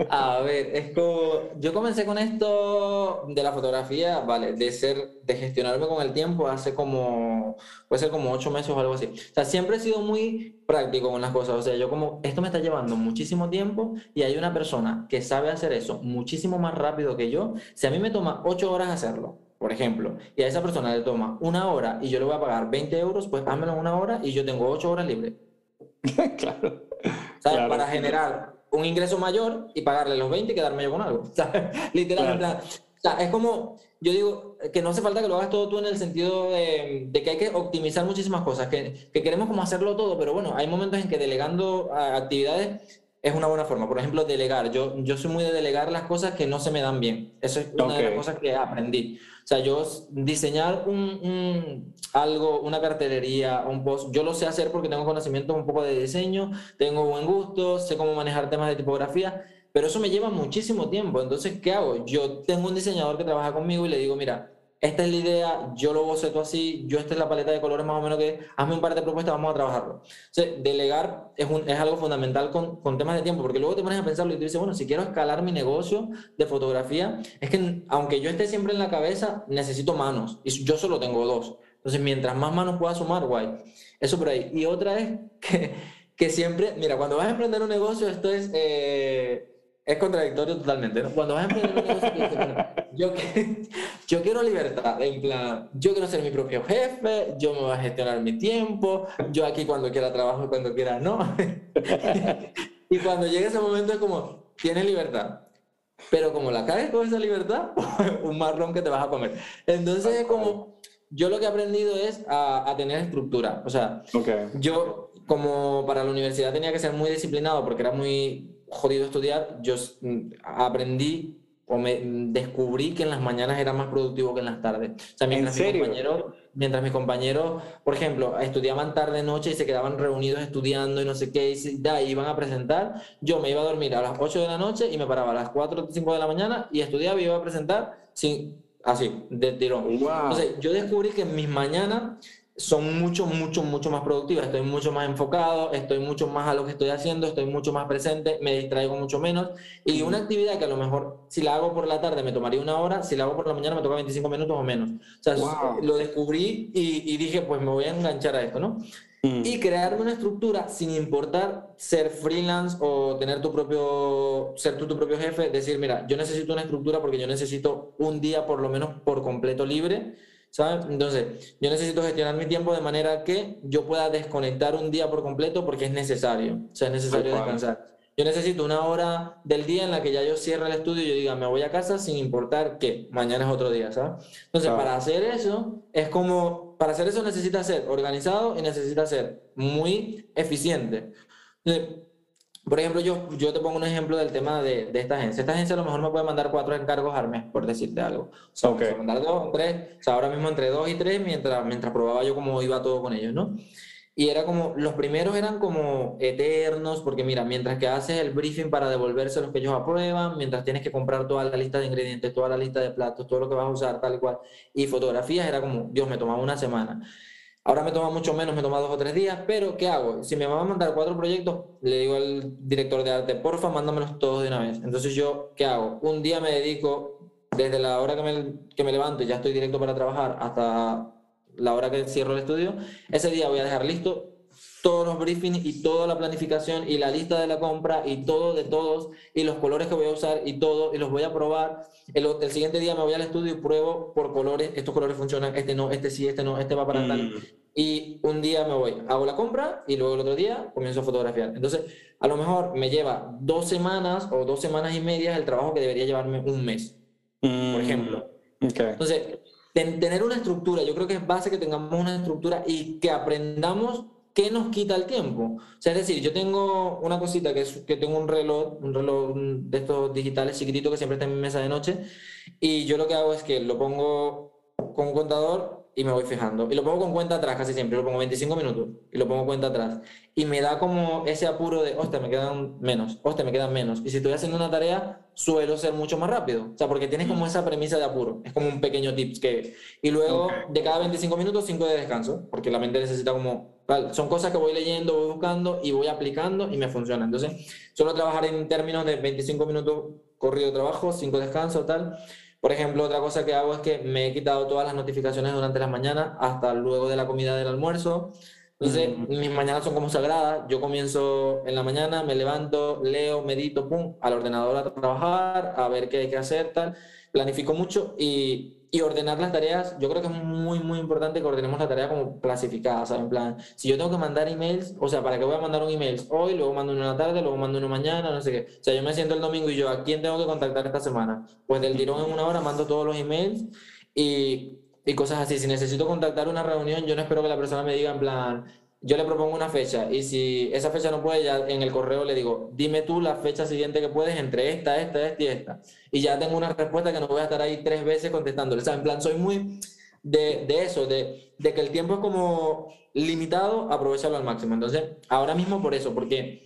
A ver, es como, yo comencé con esto de la fotografía, vale, de ser, de gestionarme con el tiempo hace como, puede ser como ocho meses o algo así. O sea, siempre he sido muy práctico con las cosas. O sea, yo como, esto me está llevando muchísimo tiempo y hay una persona que sabe hacer eso muchísimo más rápido que yo. Si a mí me toma ocho horas hacerlo, por ejemplo, y a esa persona le toma una hora y yo le voy a pagar 20 euros, pues házmelo en una hora y yo tengo 8 horas libres. *laughs* claro. ¿Sabes? Para generar un ingreso mayor y pagarle los 20 y quedarme yo con algo. *laughs* ¿sabes? Literalmente. O sea, es como, yo digo, que no hace falta que lo hagas todo tú en el sentido de, que hay que optimizar muchísimas cosas, que, que, queremos como hacerlo todo, pero bueno, hay momentos en que delegando actividades es una buena forma. Por ejemplo, delegar. Yo, yo soy muy de delegar las cosas que no se me dan bien. Eso es una de las cosas que aprendí. O sea, yo diseñar un, algo, una cartelería, un post, yo lo sé hacer porque tengo conocimiento un poco de diseño, tengo buen gusto, sé cómo manejar temas de tipografía, pero eso me lleva muchísimo tiempo. Entonces, ¿qué hago? Yo tengo un diseñador que trabaja conmigo y le digo, mira, esta es la idea, yo lo boceto así, yo esta es la paleta de colores más o menos que, hazme un par de propuestas, vamos a trabajarlo. Delegar es, un, es algo fundamental con, con, temas de tiempo, porque luego te pones a pensarlo y tú dices, bueno, si quiero escalar mi negocio de fotografía, es que aunque yo esté siempre en la cabeza, necesito manos, y yo solo tengo dos. Entonces, mientras más manos pueda sumar, guay. Eso por ahí. Y otra es que, que siempre, mira, cuando vas a emprender un negocio, esto es... Eh, es contradictorio totalmente, ¿no? Cuando vas a emprender un negocio, yo, *laughs* yo quiero libertad, en plan, yo quiero ser mi propio jefe, yo me voy a gestionar mi tiempo, yo aquí cuando quiera trabajo y cuando quiera no. *laughs* y cuando llegue ese momento es como, tienes libertad, pero como la caes con esa libertad, *laughs* un marrón que te vas a comer. Entonces es como, yo lo que he aprendido es a, a tener estructura, o sea, yo como para la universidad tenía que ser muy disciplinado porque era muy jodido estudiar, yo mm, aprendí o me descubrí que en las mañanas era más productivo que en las tardes. O sea, mientras, mis compañeros, mientras mis compañeros, por ejemplo, estudiaban tarde, noche y se quedaban reunidos estudiando y no sé qué, y da, iban a presentar, yo me iba a dormir a las 8 de la noche y me paraba a las 4 o 5 de la mañana y estudiaba y iba a presentar sin, así, de tirón. Entonces, yo descubrí que en mis mañanas son mucho, mucho, mucho más productivas. Estoy mucho más enfocado, estoy mucho más a lo que estoy haciendo, estoy mucho más presente, me distraigo mucho menos. Y una actividad que a lo mejor si la hago por la tarde me tomaría una hora, si la hago por la mañana me toca 25 minutos o menos. O sea, lo descubrí y, dije, pues me voy a enganchar a esto, ¿no? Mm. Y crearme una estructura sin importar ser freelance o tener tu propio, ser tú tu propio jefe, decir, mira, yo necesito una estructura porque yo necesito un día por lo menos por completo libre ¿sabes? Entonces, yo necesito gestionar mi tiempo de manera que yo pueda desconectar un día por completo porque es necesario, o sea, es necesario descansar. Yo necesito una hora del día en la que ya yo cierre el estudio y yo diga, me voy a casa sin importar que mañana es otro día, ¿sabes? Entonces, para hacer eso, es como, para hacer eso necesita ser organizado y necesita ser muy eficiente. Entonces, por ejemplo, yo, yo te pongo un ejemplo del tema de, de, esta agencia. Esta agencia a lo mejor me puede mandar cuatro encargos al mes, por decirte algo. O sea, okay. mandar dos o tres. O sea, ahora mismo entre dos y tres, mientras, mientras probaba yo cómo iba todo con ellos, ¿no? Y era como, los primeros eran como eternos, porque mira, mientras que haces el briefing para devolverse los que ellos aprueban, mientras tienes que comprar toda la lista de ingredientes, toda la lista de platos, todo lo que vas a usar, tal y cual, y fotografías, era como, Dios, me tomaba una semana. Ahora me toma mucho menos, me toma dos o tres días, pero ¿qué hago? Si me van a mandar cuatro proyectos, le digo al director de arte, porfa, mándamelos todos de una vez. Entonces yo, ¿qué hago? Un día me dedico, desde la hora que me, que me levanto y ya estoy directo para trabajar, hasta la hora que cierro el estudio, ese día voy a dejar listo todos los briefings y toda la planificación y la lista de la compra y todo de todos y los colores que voy a usar y todo y los voy a probar. El, el siguiente día me voy al estudio y pruebo por colores, estos colores funcionan, este no, este sí, este no, este va para tal. Mm. Y un día me voy, hago la compra y luego el otro día comienzo a fotografiar. Entonces, a lo mejor me lleva dos semanas o dos semanas y media el trabajo que debería llevarme un mes, por mm. ejemplo. Entonces, tener una estructura, yo creo que es base que tengamos una estructura y que aprendamos qué nos quita el tiempo. O sea, es decir, yo tengo una cosita que es que tengo un reloj, un reloj de estos digitales chiquititos que siempre está en mi mesa de noche y yo lo que hago es que lo pongo con un contador y me voy fijando. Y lo pongo con cuenta atrás casi siempre, lo pongo 25 minutos y lo pongo cuenta atrás. Y me da como ese apuro de, hostia, me quedan menos, hostia, me quedan menos. Y si estoy haciendo una tarea, suelo ser mucho más rápido. O sea, porque tienes como mm. esa premisa de apuro. Es como un pequeño tips que... Y luego, de cada 25 minutos, 5 de descanso, porque la mente necesita como... Son cosas que voy leyendo, voy buscando y voy aplicando y me funciona. Entonces, suelo trabajar en términos de 25 minutos corrido de trabajo, 5 descanso, tal. Por ejemplo, otra cosa que hago es que me he quitado todas las notificaciones durante las mañanas hasta luego de la comida del almuerzo. Entonces, mm. mis mañanas son como sagradas. Yo comienzo en la mañana, me levanto, leo, medito, pum, al ordenador a trabajar, a ver qué hay que hacer, tal. Planifico mucho y y ordenar las tareas, yo creo que es muy, muy importante que ordenemos la tarea como clasificada, ¿sabes? En plan, si yo tengo que mandar emails, o sea, ¿para qué voy a mandar un email hoy, luego mando uno en la tarde, luego mando uno mañana, no sé qué? O sea, yo me siento el domingo y yo, ¿a quién tengo que contactar esta semana? Pues del tirón en una hora mando todos los emails y, y cosas así. Si necesito contactar una reunión, yo no espero que la persona me diga en plan, yo le propongo una fecha y si esa fecha no puede, ya en el correo le digo, dime tú la fecha siguiente que puedes entre esta, esta, esta y esta. Y ya tengo una respuesta que no voy a estar ahí tres veces contestándole. O sea, en plan, soy muy de, de eso, de, de, que el tiempo es como limitado, aprovecharlo al máximo. Entonces, ahora mismo por eso, porque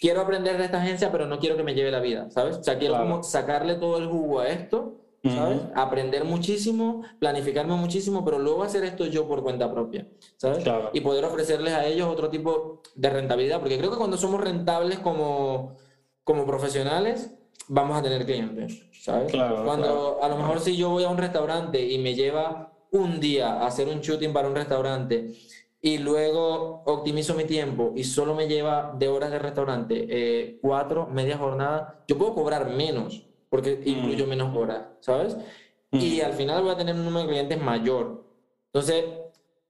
quiero aprender de esta agencia, pero no quiero que me lleve la vida, ¿sabes? O sea, quiero como sacarle todo el jugo a esto ¿sabes? Aprender muchísimo, planificarme muchísimo, pero luego hacer esto yo por cuenta propia, ¿sabes? Y poder ofrecerles a ellos otro tipo de rentabilidad, porque creo que cuando somos rentables como, como profesionales, vamos a tener clientes, ¿sabes? cuando a lo mejor si yo voy a un restaurante y me lleva un día a hacer un shooting para un restaurante y luego optimizo mi tiempo y solo me lleva de horas de restaurante eh, cuatro, media jornada, yo puedo cobrar menos porque incluyo mm. menos horas, ¿sabes? Y mm. al final voy a tener un número de clientes mayor. Entonces,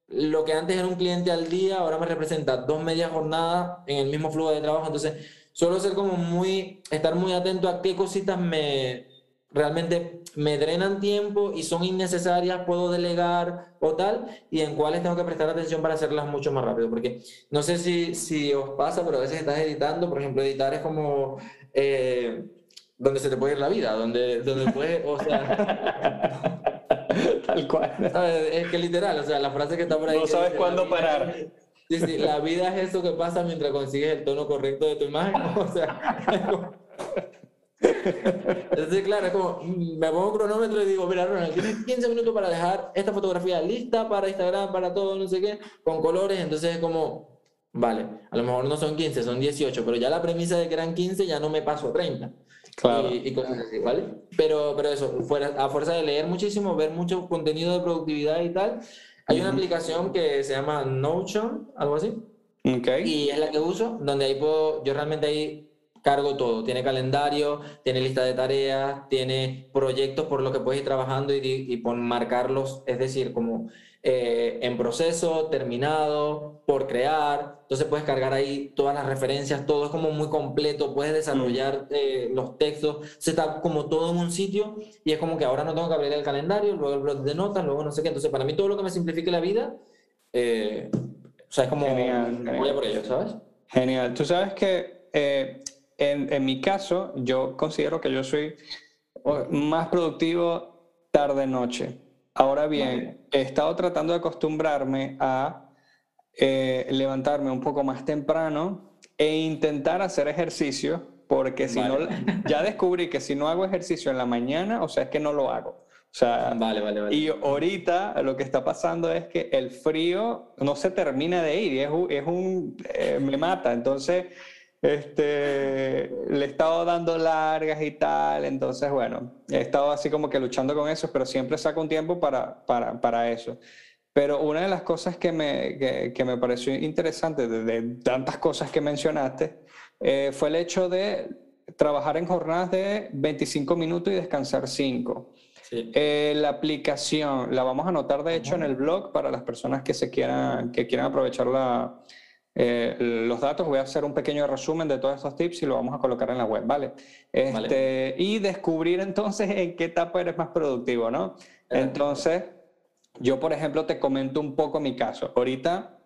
lo que antes era un cliente al día, ahora me representa dos medias jornadas en el mismo flujo de trabajo. Entonces, suelo ser como muy, estar muy atento a qué cositas me realmente me drenan tiempo y son innecesarias, puedo delegar o tal, y en cuáles tengo que prestar atención para hacerlas mucho más rápido. Porque no sé si, si os pasa, pero a veces estás editando, por ejemplo, editar es como... Eh, donde se te puede ir la vida, donde, donde puedes, o sea... *laughs* Tal cual. Es que literal, o sea, la frase que está por ahí... No sabes cuándo parar. Sí, sí, la vida es eso que pasa mientras consigues el tono correcto de tu imagen, o sea... *laughs* Entonces, claro, es como, me pongo un cronómetro y digo, mira, Ronald, tienes 15 minutos para dejar esta fotografía lista para Instagram, para todo, no sé qué, con colores, entonces es como, vale, a lo mejor no son 15, son 18, pero ya la premisa de que eran 15 ya no me paso a 30. Claro. Y, cosas así, ¿vale? Pero, pero eso, a fuerza de leer muchísimo, ver mucho contenido de productividad y tal, hay una aplicación que se llama Notion, algo así. Okay. Y es la que uso, donde ahí puedo, yo realmente ahí cargo todo. Tiene calendario, tiene lista de tareas, tiene proyectos por los que puedes ir trabajando y, y, y marcarlos, es decir, como eh, en proceso, terminado, por crear. Entonces puedes cargar ahí todas las referencias, todo es como muy completo, puedes desarrollar mm. eh, los textos, se está como todo en un sitio y es como que ahora no tengo que abrir el calendario, luego el blog de notas, luego no sé qué. Entonces para mí todo lo que me simplifique la vida, eh, o sea, es como voy a por ello, ¿sabes? Genial. Tú sabes que en, en mi caso, yo considero que yo soy más productivo tarde-noche. Ahora bien, he estado tratando de acostumbrarme a eh, levantarme un poco más temprano e intentar hacer ejercicio, porque si no, *laughs* ya descubrí que si no hago ejercicio en la mañana, o sea, es que no lo hago. O sea, vale, vale, vale. y ahorita lo que está pasando es que el frío no se termina de ir, es un, es un eh, me mata. Entonces, este, le he estado dando largas y tal, entonces bueno, he estado así como que luchando con eso, pero siempre saco un tiempo para, para, para eso. Pero una de las cosas que me, que, que me pareció interesante de, tantas cosas que mencionaste eh, fue el hecho de trabajar en jornadas de 25 minutos y descansar 5. Eh, la aplicación la vamos a anotar de hecho en el blog para las personas que se quieran que quieran aprovechar la, eh, los datos, voy a hacer un pequeño resumen de todos estos tips y lo vamos a colocar en la web, ¿vale? Este, Y descubrir entonces en qué etapa eres más productivo, ¿no? Entonces, yo, por ejemplo, te comento un poco mi caso. Ahorita,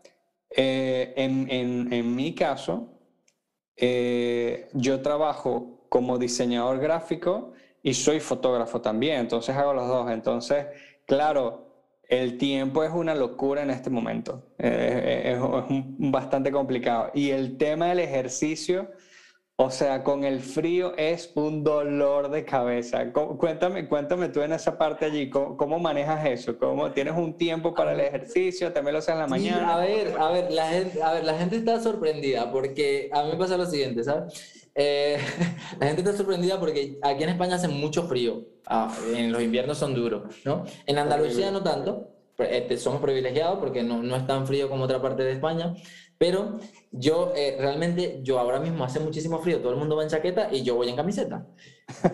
eh, en, en, en, mi caso, eh, yo trabajo como diseñador gráfico y soy fotógrafo también, entonces hago los dos. Entonces, claro, el tiempo es una locura en este momento, eh, es, es bastante complicado. Y el tema del ejercicio o sea, con el frío es un dolor de cabeza. Cuéntame, cuéntame tú en esa parte allí, ¿cómo, manejas eso? ¿Cómo, ¿Tienes un tiempo para el ejercicio? ¿También lo haces en la mañana? a ver, a ver, la gente, a ver, la gente está sorprendida porque a mí me pasa lo siguiente, ¿sabes? Eh, *laughs* la gente está sorprendida porque aquí en España hace mucho frío. Ah, en los inviernos son duros, ¿no? En Andalucía no tanto. Este, somos privilegiados porque no, no es tan frío como otra parte de España. Pero yo eh, realmente, yo ahora mismo hace muchísimo frío, todo el mundo va en chaqueta y yo voy en camiseta.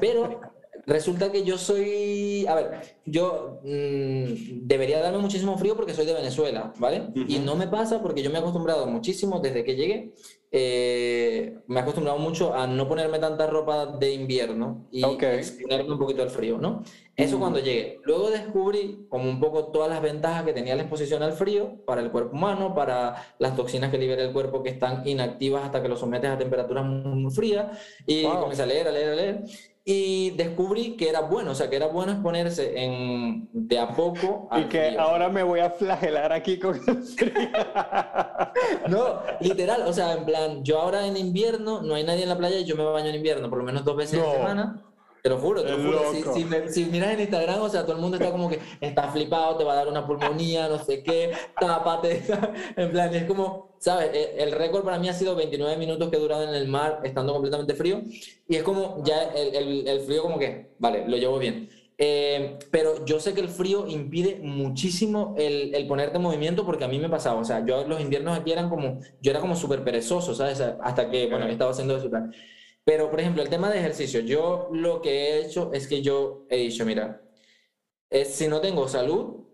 Pero resulta que yo soy, a ver, yo mm, debería darme muchísimo frío porque soy de Venezuela, ¿vale? Y no me pasa porque yo me he acostumbrado muchísimo desde que llegué, eh, me he acostumbrado mucho a no ponerme tanta ropa de invierno y ponerme un poquito al frío, ¿no? Eso cuando llegué. Luego descubrí como un poco todas las ventajas que tenía la exposición al frío para el cuerpo humano, para las toxinas que libera el cuerpo que están inactivas hasta que lo sometes a temperaturas muy frías. Y comencé a leer, a leer, a leer. Y descubrí que era bueno, o sea, que era bueno exponerse en, de a poco. y que ahora me voy a flagelar aquí con el frío. *laughs* no, literal, o sea, en plan, yo ahora en invierno no hay nadie en la playa y yo me baño en invierno por lo menos dos veces a la semana te lo juro, te lo juro. Si, si, miras en Instagram, o sea, todo el mundo está como que está flipado, te va a dar una pulmonía, no sé qué, tápate. *laughs* En plan, es como, ¿sabes? E, el récord para mí ha sido 29 minutos que he durado en el mar estando completamente frío. Y es como, ya el, el, el frío, como que, vale, lo llevo bien. Eh, pero yo sé que el frío impide muchísimo el, el, ponerte en movimiento porque a mí me pasaba, o sea, yo los inviernos aquí eran como, yo era como súper perezoso, ¿sabes? Hasta que, bueno, estaba haciendo eso. Tal. Pero, por ejemplo, el tema de ejercicio, yo lo que he hecho es que yo he dicho, mira, es, si no tengo salud,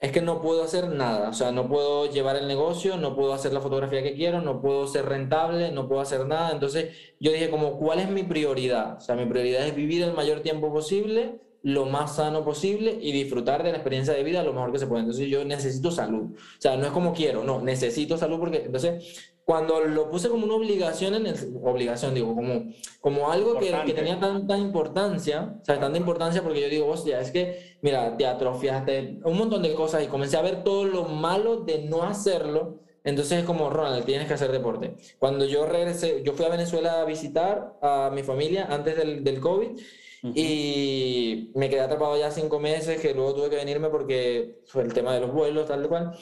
es que no puedo hacer nada. O sea, no puedo llevar el negocio, no puedo hacer la fotografía que quiero, no puedo ser rentable, no puedo hacer nada. Entonces, yo dije como, ¿cuál es mi prioridad? O sea, mi prioridad es vivir el mayor tiempo posible, lo más sano posible y disfrutar de la experiencia de vida lo mejor que se puede. Entonces, yo necesito salud. O sea, no es como quiero, no, necesito salud porque entonces cuando lo puse como una obligación, en el, obligación digo, como, como algo que, que, tenía tanta importancia, o sea, tanta importancia porque yo digo, hostia, es que, mira, te atrofiaste, un montón de cosas y comencé a ver todo lo malo de no hacerlo. Entonces es como, Ronald, tienes que hacer deporte. Cuando yo regresé, yo fui a Venezuela a visitar a mi familia antes del, del COVID y me quedé atrapado ya cinco meses, que luego tuve que venirme porque fue el tema de los vuelos, tal cual.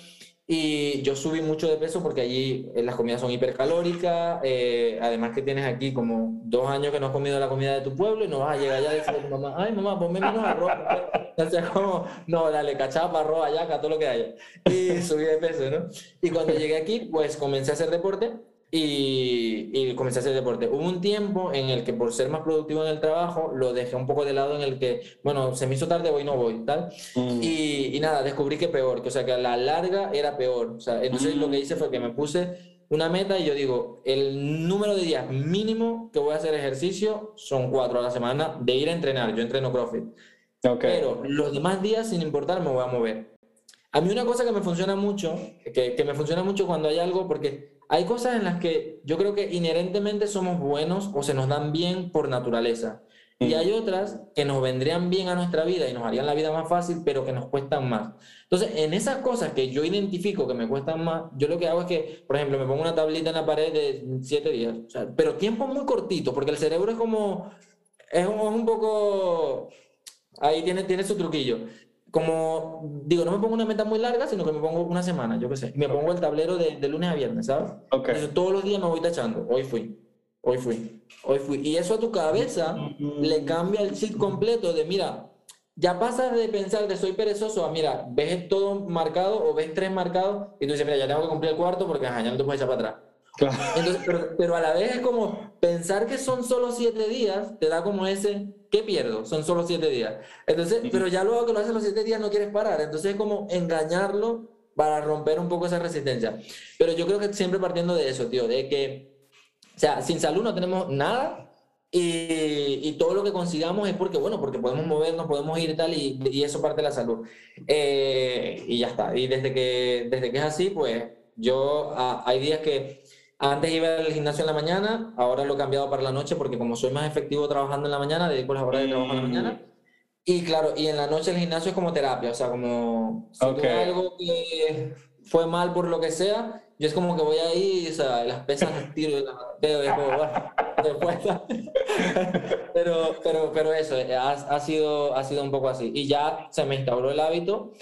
Y yo subí mucho de peso porque allí eh, las comidas son hipercalóricas, eh, además que tienes aquí como dos años que no has comido la comida de tu pueblo y no vas a llegar allá y decirle a tu mamá, ay mamá, ponme menos arroz. *laughs* O sea, como, no, dale, cachapa, arroz, ayaca, todo lo que haya. Y subí de peso, ¿no? Y cuando llegué aquí, pues comencé a hacer deporte y, y, comencé a hacer deporte. Hubo un tiempo en el que por ser más productivo en el trabajo lo dejé un poco de lado en el que, bueno, se me hizo tarde, voy, no voy, tal. Mm. Y, y, nada, descubrí que peor, que o sea, que a la larga era peor. O sea, entonces lo que hice fue que me puse una meta y yo digo, el número de días mínimo que voy a hacer ejercicio son cuatro a la semana de ir a entrenar. Yo entreno CrossFit. Okay. Pero los demás días, sin importar, me voy a mover. A mí una cosa que me funciona mucho, que, que me funciona mucho cuando hay algo, porque hay cosas en las que yo creo que inherentemente somos buenos o se nos dan bien por naturaleza. Y hay otras que nos vendrían bien a nuestra vida y nos harían la vida más fácil, pero que nos cuestan más. Entonces, en esas cosas que yo identifico que me cuestan más, yo lo que hago es que, por ejemplo, me pongo una tablita en la pared de siete días, o sea, pero tiempo muy cortito, porque el cerebro es como, es un, es un poco, ahí tiene, tiene su truquillo como digo, no me pongo una meta muy larga, sino que me pongo una semana, yo qué sé. Me pongo el tablero de, de, lunes a viernes, ¿sabes? Okay. todos los días me voy tachando. Hoy fui, hoy fui, hoy fui. Y eso a tu cabeza le cambia el chip completo de, mira, ya pasas de pensar de soy perezoso a, mira, ves todo marcado o ves tres marcados y tú dices, mira, ya tengo que cumplir el cuarto porque ya no te puedes echar para atrás. Claro. Entonces, pero, pero a la vez es como pensar que son solo siete días, te da como ese ¿qué pierdo? Son solo siete días. Entonces, pero ya luego que lo haces los siete días no quieres parar. Entonces es como engañarlo para romper un poco esa resistencia. Pero yo creo que siempre partiendo de eso, tío, de que, o sea, sin salud no tenemos nada y, y, todo lo que consigamos es porque, bueno, porque podemos movernos, podemos ir y tal, y, y eso parte de la salud. Eh, y ya está. Y desde que, desde que es así, pues yo ah, hay días que antes iba al gimnasio en la mañana, ahora lo he cambiado para la noche porque como soy más efectivo trabajando en la mañana, dedico las horas de trabajo en la mañana. Mm. Y claro, y en la noche el gimnasio es como terapia, o sea, como si okay. algo que fue mal por lo que sea, yo es como que voy ahí, o sea, las pesas las tiro y las veo y como, bueno, *laughs* *laughs* pero, pero, pero eso, eh, ha, ha, sido, ha sido un poco así. Y ya se me instauró el hábito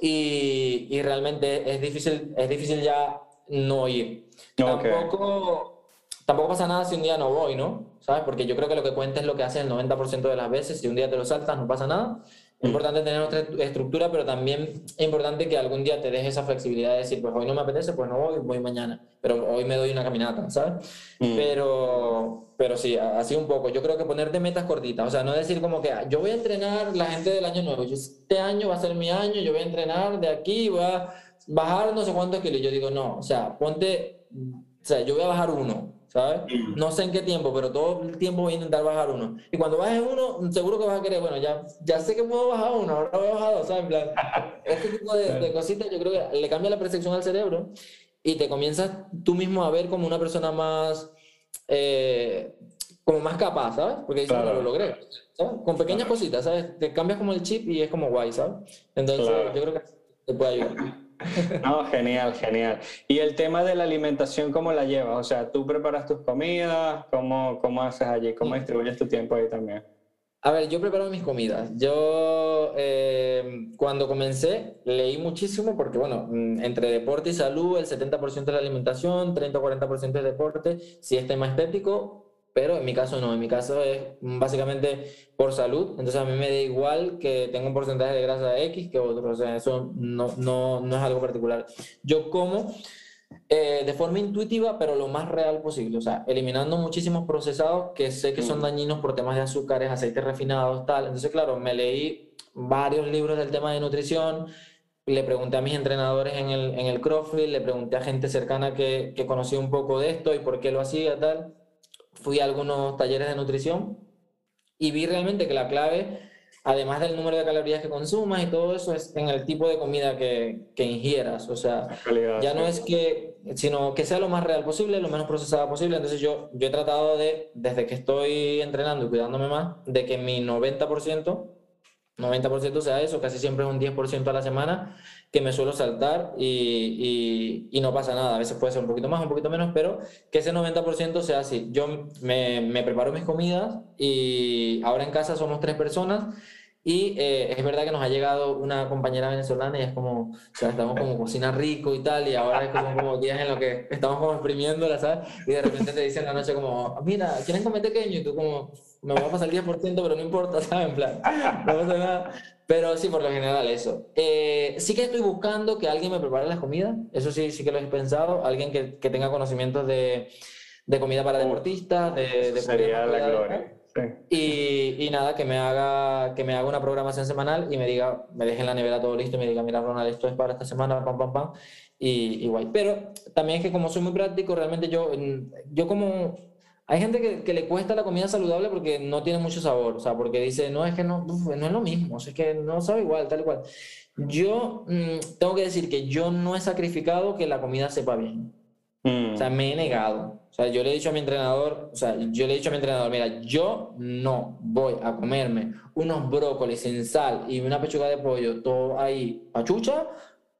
y, y realmente es difícil, es difícil ya no ir. Tampoco, tampoco pasa nada si un día no voy, ¿no? ¿Sabes? Porque yo creo que lo que cuenta es lo que hace el 90% de las veces. Si un día te lo saltas, no pasa nada. Es mm. importante tener otra estructura, pero también es importante que algún día te dejes esa flexibilidad de decir, pues hoy no me apetece, pues no voy, voy mañana. Pero hoy me doy una caminata, ¿sabes? Mm. Pero, pero sí, así un poco. Yo creo que ponerte metas cortitas. O sea, no decir como que ah, yo voy a entrenar la gente del año nuevo. Yo, este año va a ser mi año, yo voy a entrenar de aquí, voy a bajar no sé cuántos kilos. Yo digo, no, o sea, ponte, o sea, yo voy a bajar uno, ¿sabes? No sé en qué tiempo, pero todo el tiempo voy a intentar bajar uno. Y cuando bajes uno, seguro que vas a querer, bueno, ya, ya sé que puedo bajar uno, ahora voy a bajar dos, ¿sabes? En plan, *laughs* este tipo de, de cositas yo creo que le cambia la percepción al cerebro y te comienzas tú mismo a ver como una persona más... Eh, como más capaz, ¿sabes? Porque dices, claro. lo logré, ¿sabes? Con pequeñas cositas, ¿sabes? Te cambias como el chip y es como guay, ¿sabes? Entonces, claro. yo creo que te puede ayudar. No, genial, genial. ¿Y el tema de la alimentación, cómo la llevas? O sea, ¿tú preparas tus comidas? ¿Cómo, cómo haces allí? ¿Cómo distribuyes tu tiempo ahí también? A ver, yo preparo mis comidas. Yo eh, cuando comencé leí muchísimo porque, bueno, mm, entre deporte y salud, el 70% de la alimentación, 30 o 40% de deporte. Si es tema estético, pero en mi caso no, en mi caso es básicamente por salud, entonces a mí me da igual que tenga un porcentaje de grasa X que otro, o sea, eso no, no, no es algo particular. Yo como eh, de forma intuitiva, pero lo más real posible, o sea, eliminando muchísimos procesados que sé que son mm. dañinos por temas de azúcares, aceites refinados, tal. Entonces, claro, me leí varios libros del tema de nutrición, le pregunté a mis entrenadores en el, en el CrossFit, le pregunté a gente cercana que, que conocía un poco de esto y por qué lo hacía, tal fui a algunos talleres de nutrición y vi realmente que la clave, además del número de calorías que consumas y todo eso, es en el tipo de comida que, que ingieras. O sea, ya no es que, sino que sea lo más real posible, lo menos procesada posible. Entonces yo, yo he tratado de, desde que estoy entrenando y cuidándome más, de que mi 90%, 90% sea eso, casi siempre es un 10% a la semana, que me suelo saltar y, y, y, no pasa nada. A veces puede ser un poquito más, un poquito menos, pero que ese 90% sea así. Yo me, me, preparo mis comidas y ahora en casa somos tres personas y eh, es verdad que nos ha llegado una compañera venezolana y es como, o sea, estamos como cocina rico y tal, y ahora es como, como días en los que estamos como exprimiéndola, ¿sabes? Y de repente te dicen la noche como, mira, ¿quieren comer pequeño? Y tú como, me voy a pasar el 10%, pero no importa, *laughs* ¿sabes? En plan, no pasa nada. Pero sí, por lo general eso. Eh, sí que estoy buscando que alguien me prepare las comidas, eso sí, sí que lo he pensado, alguien que, que tenga conocimientos de, de, comida para deportistas, de, de Sería la gloria. Y, y, nada, que me, haga, que me haga una programación semanal y me diga, me deje en la nevera todo listo y me diga, mira Ronald, esto es para esta semana, pam, pam, pam, y, y guay. Pero también es que como soy muy práctico, realmente yo, yo como hay gente que, que, le cuesta la comida saludable porque no tiene mucho sabor, o sea, porque dice, no, es que no, no es lo mismo, o sea, es que no sabe igual, tal y cual. Yo mmm, tengo que decir que yo no he sacrificado que la comida sepa bien. Mm. O sea, me he negado. O sea, yo le he dicho a mi entrenador, o sea, yo le he dicho a mi entrenador, mira, yo no voy a comerme unos brócolis sin sal y una pechuga de pollo, todo ahí pachucha,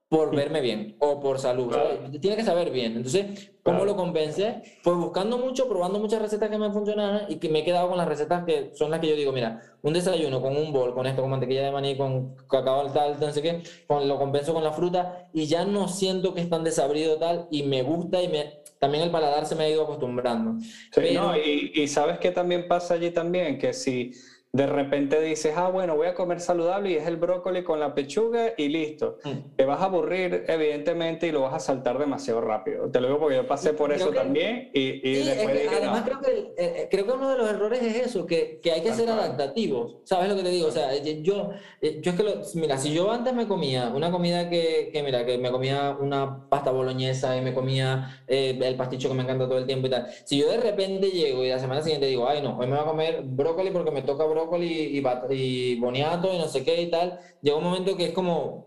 por verme bien o por salud. Claro. Tiene que saber bien. Entonces, ¿cómo lo compensé? Pues buscando mucho, probando muchas recetas que me funcionaran y que me he quedado con las recetas que son las que yo digo, mira, un desayuno con un bol, con esto, con mantequilla de maní, con cacao tal, no sé qué, con, lo compenso con la fruta y ya no siento que es tan desabrido tal y me gusta y me, también el paladar se me ha ido acostumbrando. Sí, Pero... no, y, y sabes que también pasa allí también, que si de repente dices, ah, bueno, voy a comer saludable y es el brócoli con la pechuga y listo. Mm. Te vas a aburrir, evidentemente, y lo vas a saltar demasiado rápido. Te lo digo porque yo pasé por eso también y, y después Además, creo, que eh, eh, creo que uno de los errores es eso, que, que hay que ser adaptativos. ¿Sabes lo que te digo? O sea, yo, eh, yo es que, lo, mira, si yo antes me comía una comida que, que, mira, que me comía una pasta boloñesa y me comía el pasticho que me encanta todo el tiempo y tal, si yo de repente llego y la semana siguiente digo, ay, no, hoy me voy a comer brócoli porque me toca brócoli, y, y, boniato y no sé qué y tal, llega un momento que es como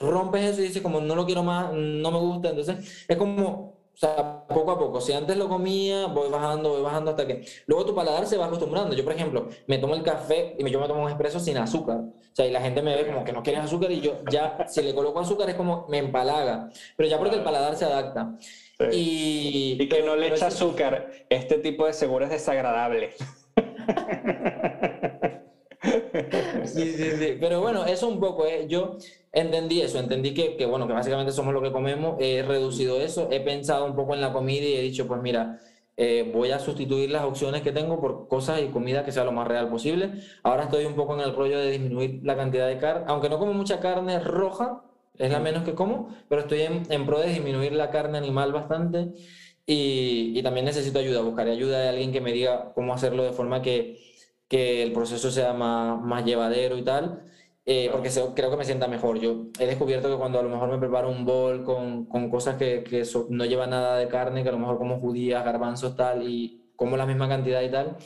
rompes eso y dices como no lo quiero más, no me gusta, entonces es como, o sea, poco a poco, si antes lo comía, voy bajando, voy bajando hasta que luego tu paladar se va acostumbrando. Yo, por ejemplo, me tomo el café y yo me tomo un expreso sin azúcar. O sea, y la gente me ve como que no quieres azúcar y yo ya, si le coloco azúcar es como me empalaga, pero ya porque el paladar se adapta. Y, y, que no le echa azúcar, este tipo de seguro es desagradable. Sí, sí, sí. Pero bueno, eso un poco, eh. yo entendí eso, entendí que, que, bueno, que básicamente somos lo que comemos, he reducido eso, he pensado un poco en la comida y he dicho, pues mira, eh, voy a sustituir las opciones que tengo por cosas y comida que sea lo más real posible. Ahora estoy un poco en el rollo de disminuir la cantidad de carne, aunque no como mucha carne roja, es la menos que como, pero estoy en, en pro de disminuir la carne animal bastante. Y, y, también necesito ayuda, buscaré ayuda de alguien que me diga cómo hacerlo de forma que, que el proceso sea más, más llevadero y tal, eh, porque creo que me sienta mejor. Yo he descubierto que cuando a lo mejor me preparo un bol con, con cosas que, que no llevan nada de carne, que a lo mejor como judías, garbanzos, tal, y como la misma cantidad y tal,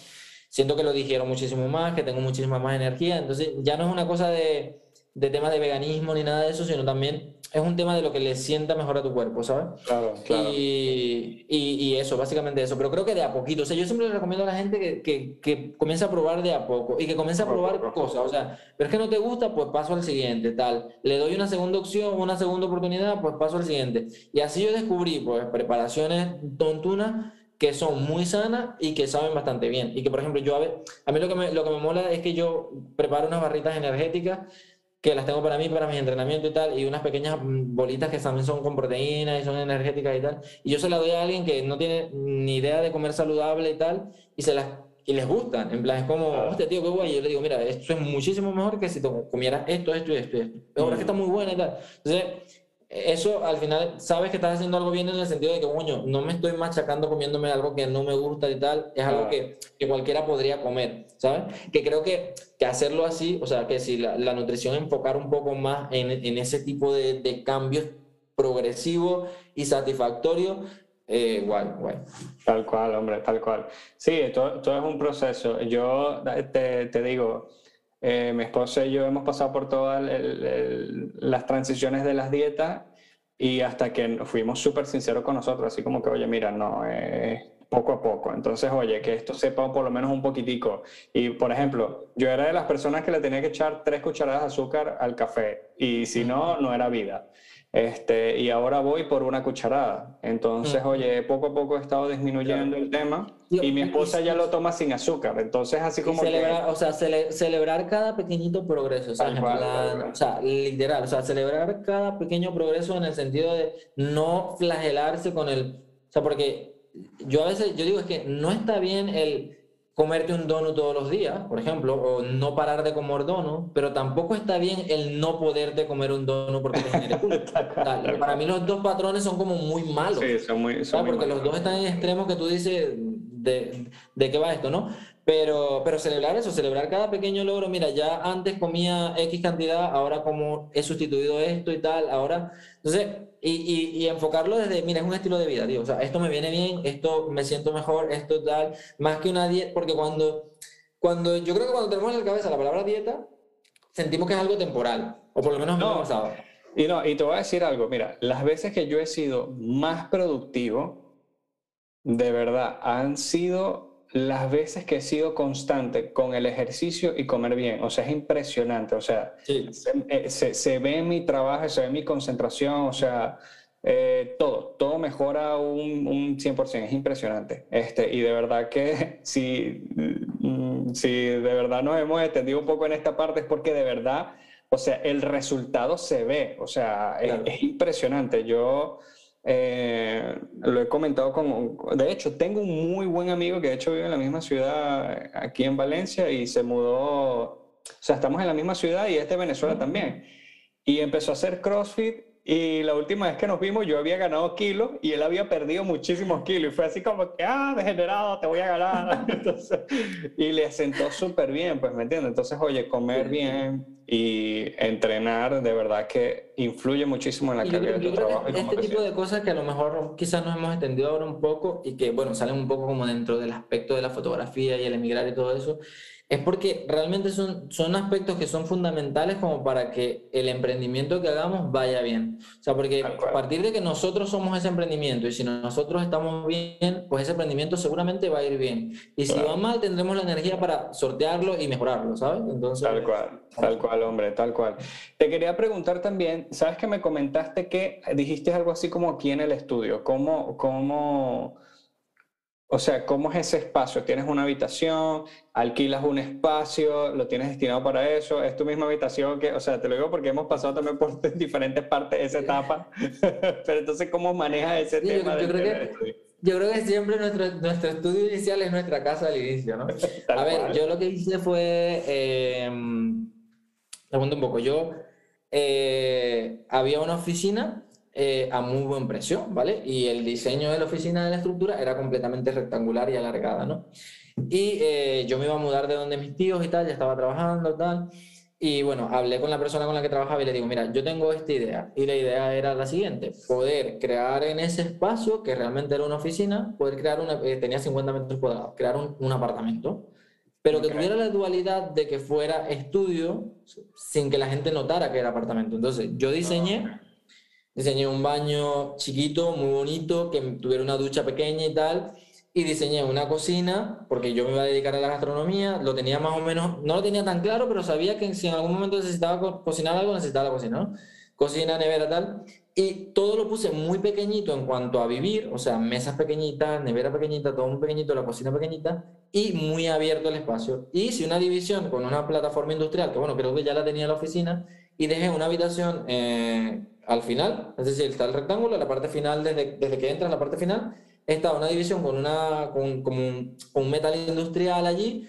siento que lo digiero muchísimo más, que tengo muchísima más energía. Entonces ya no es una cosa de, de tema de veganismo ni nada de eso, sino también es un tema de lo que le sienta mejor a tu cuerpo, ¿sabes? Claro, claro. Y, y, eso, básicamente eso. Pero creo que de a poquito. O sea, yo siempre le recomiendo a la gente que, que, que comience a probar de a poco y que comience a probar cosas. O sea, pero es que no te gusta, pues paso al siguiente, tal. Le doy una segunda opción, una segunda oportunidad, pues paso al siguiente. Y así yo descubrí, pues, preparaciones tontunas que son muy sanas y que saben bastante bien. Y que, por ejemplo, yo a, ver, a mí lo que, me, lo que me mola es que yo preparo unas barritas energéticas que las tengo para mí, para mi entrenamiento y tal, y unas pequeñas mm, bolitas que también son con proteínas y son energéticas y tal. Y yo se las doy a alguien que no tiene ni idea de comer saludable y tal, y se las y les gustan. En plan, es como, hostia, tío, qué guay. Y yo le digo, mira, esto es muchísimo mejor que si comieras esto, esto y esto y esto. Ahora es que está muy buena y tal. Entonces, eso al final sabes que estás haciendo algo bien en el sentido de que, coño, no me estoy machacando comiéndome algo que no me gusta y tal, es algo que, que, cualquiera podría comer, ¿sabes? Que creo que, que hacerlo así, o sea, que si la, la nutrición enfocar un poco más en, en ese tipo de, de, cambios progresivos y satisfactorios, eh, guay, guay. Tal cual, hombre, tal cual. Sí, todo, todo es un proceso. Yo te, te digo, eh, mi esposa y yo hemos pasado por todas las transiciones de las dietas y hasta que fuimos súper sinceros con nosotros, así como que, oye, mira, no, eh, poco a poco. Entonces, oye, que esto sepa por lo menos un poquitico. Y, por ejemplo, yo era de las personas que le tenía que echar tres cucharadas de azúcar al café y si no, no era vida. Este, y ahora voy por una cucharada. Entonces, oye, poco a poco he estado disminuyendo el tema y mi esposa ya lo toma sin azúcar. Entonces, así como. Celebrar, O sea, celebrar cada pequeñito progreso. O sea, literal. O sea, celebrar cada pequeño progreso en el sentido de no flagelarse con el. O sea, porque yo a veces, yo digo, es que no está bien el comerte un donut todos los días, por ejemplo, o no parar de comer donut, pero tampoco está bien el no poderte comer un donut porque te genere *laughs* Para mí los dos patrones son como muy malos. Sí, son muy, son Porque los dos están en extremos que tú dices de, de qué va esto, ¿no? Pero, pero celebrar eso, celebrar cada pequeño logro. Mira, ya antes comía X cantidad, ahora como he sustituido esto y tal, ahora. Entonces, y, y, enfocarlo desde, mira, es un estilo de vida, tío. O sea, esto me viene bien, esto me siento mejor, esto tal, más que una dieta, porque cuando, cuando, yo creo que cuando tenemos en la cabeza la palabra dieta, sentimos que es algo temporal, o por lo menos no, me ha pasado. Y no, y te voy a decir algo, mira, las veces que yo he sido más productivo, de verdad, han sido las veces que he sido constante con el ejercicio y comer bien, o sea, es impresionante, o sea, eh, se, se, ve mi trabajo, se ve mi concentración, o sea, eh, todo, todo mejora un, un 100%, es impresionante. Este, y de verdad que *laughs* si, mm, si de verdad nos hemos extendido un poco en esta parte es porque de verdad, o sea, el resultado se ve, o sea, es, es impresionante. Yo eh, lo he comentado con, de hecho, tengo un muy buen amigo que de hecho vive en la misma ciudad aquí en Valencia y se mudó, o sea, estamos en la misma ciudad y es de Venezuela también. Y empezó a hacer CrossFit y la última vez que nos vimos yo había ganado kilos y él había perdido muchísimos kilos. Y fue así como que, ah, degenerado, te voy a ganar. *laughs* y le sentó súper bien, pues, ¿me entiendes? Entonces, oye, comer bien y entrenar de verdad que influye muchísimo en la calidad de tu trabajo. este tipo de cosas que a lo mejor quizás nos hemos entendido ahora un poco y que, bueno, salen un poco como dentro del aspecto de la fotografía y el emigrar y todo eso, es porque realmente son, son aspectos que son fundamentales como para que el emprendimiento que hagamos vaya bien. O sea, porque a partir de que nosotros somos ese emprendimiento y si nosotros estamos bien, pues ese emprendimiento seguramente va a ir bien. Y si va mal, tendremos la energía para sortearlo y mejorarlo, ¿sabes? Entonces, tal cual, tal cual, hombre, tal cual. Te quería preguntar también, ¿sabes que me comentaste que dijiste algo así como aquí en el estudio? ¿Cómo, cómo o sea, ¿cómo es ese espacio? ¿Tienes una habitación? ¿Alquilas un espacio? ¿Lo tienes destinado para eso? ¿Es tu misma habitación? Que, o sea, te lo digo porque hemos pasado también por *laughs* diferentes partes de esa etapa. *laughs* Pero entonces, ¿cómo manejas ese tema? Yo, creo que, yo, creo que, siempre nuestro, nuestro estudio inicial es nuestra casa al inicio, ¿no? *laughs* A ver, yo lo que hice fue... Eh, un poco. Yo... Eh, había una oficina eh, a muy buen precio, ¿vale? Y el diseño de la oficina de la estructura era completamente rectangular y alargada, ¿no? Y eh, yo me iba a mudar de donde mis tíos y tal, ya estaba trabajando, tal. Y bueno, hablé con la persona con la que trabajaba y le digo, mira, yo tengo esta idea. Y la idea era la siguiente, poder crear en ese espacio, que realmente era una oficina, poder crear una, eh, tenía 50 metros cuadrados, crear un, un apartamento, pero que tuviera la dualidad de que fuera estudio sin que la gente notara que era apartamento. Entonces, yo diseñé ah, Diseñé un baño chiquito, muy bonito, que tuviera una ducha pequeña y tal. Y diseñé una cocina, porque yo me iba a dedicar a la gastronomía, lo tenía más o menos, no lo tenía tan claro, pero sabía que si en algún momento necesitaba cocinar algo, necesitaba la cocina, ¿no? Cocina, nevera, tal. Y todo lo puse muy pequeñito en cuanto a vivir, o sea, mesas pequeñitas, nevera pequeñita, todo muy pequeñito, la cocina pequeñita, y muy abierto el espacio. Hice una división con una plataforma industrial, que bueno, creo que ya la tenía en la oficina, y dejé una habitación eh, al final, es decir, está el rectángulo, la parte final, desde, desde que entras, la parte final, está una división con, una, con, como un, metal industrial allí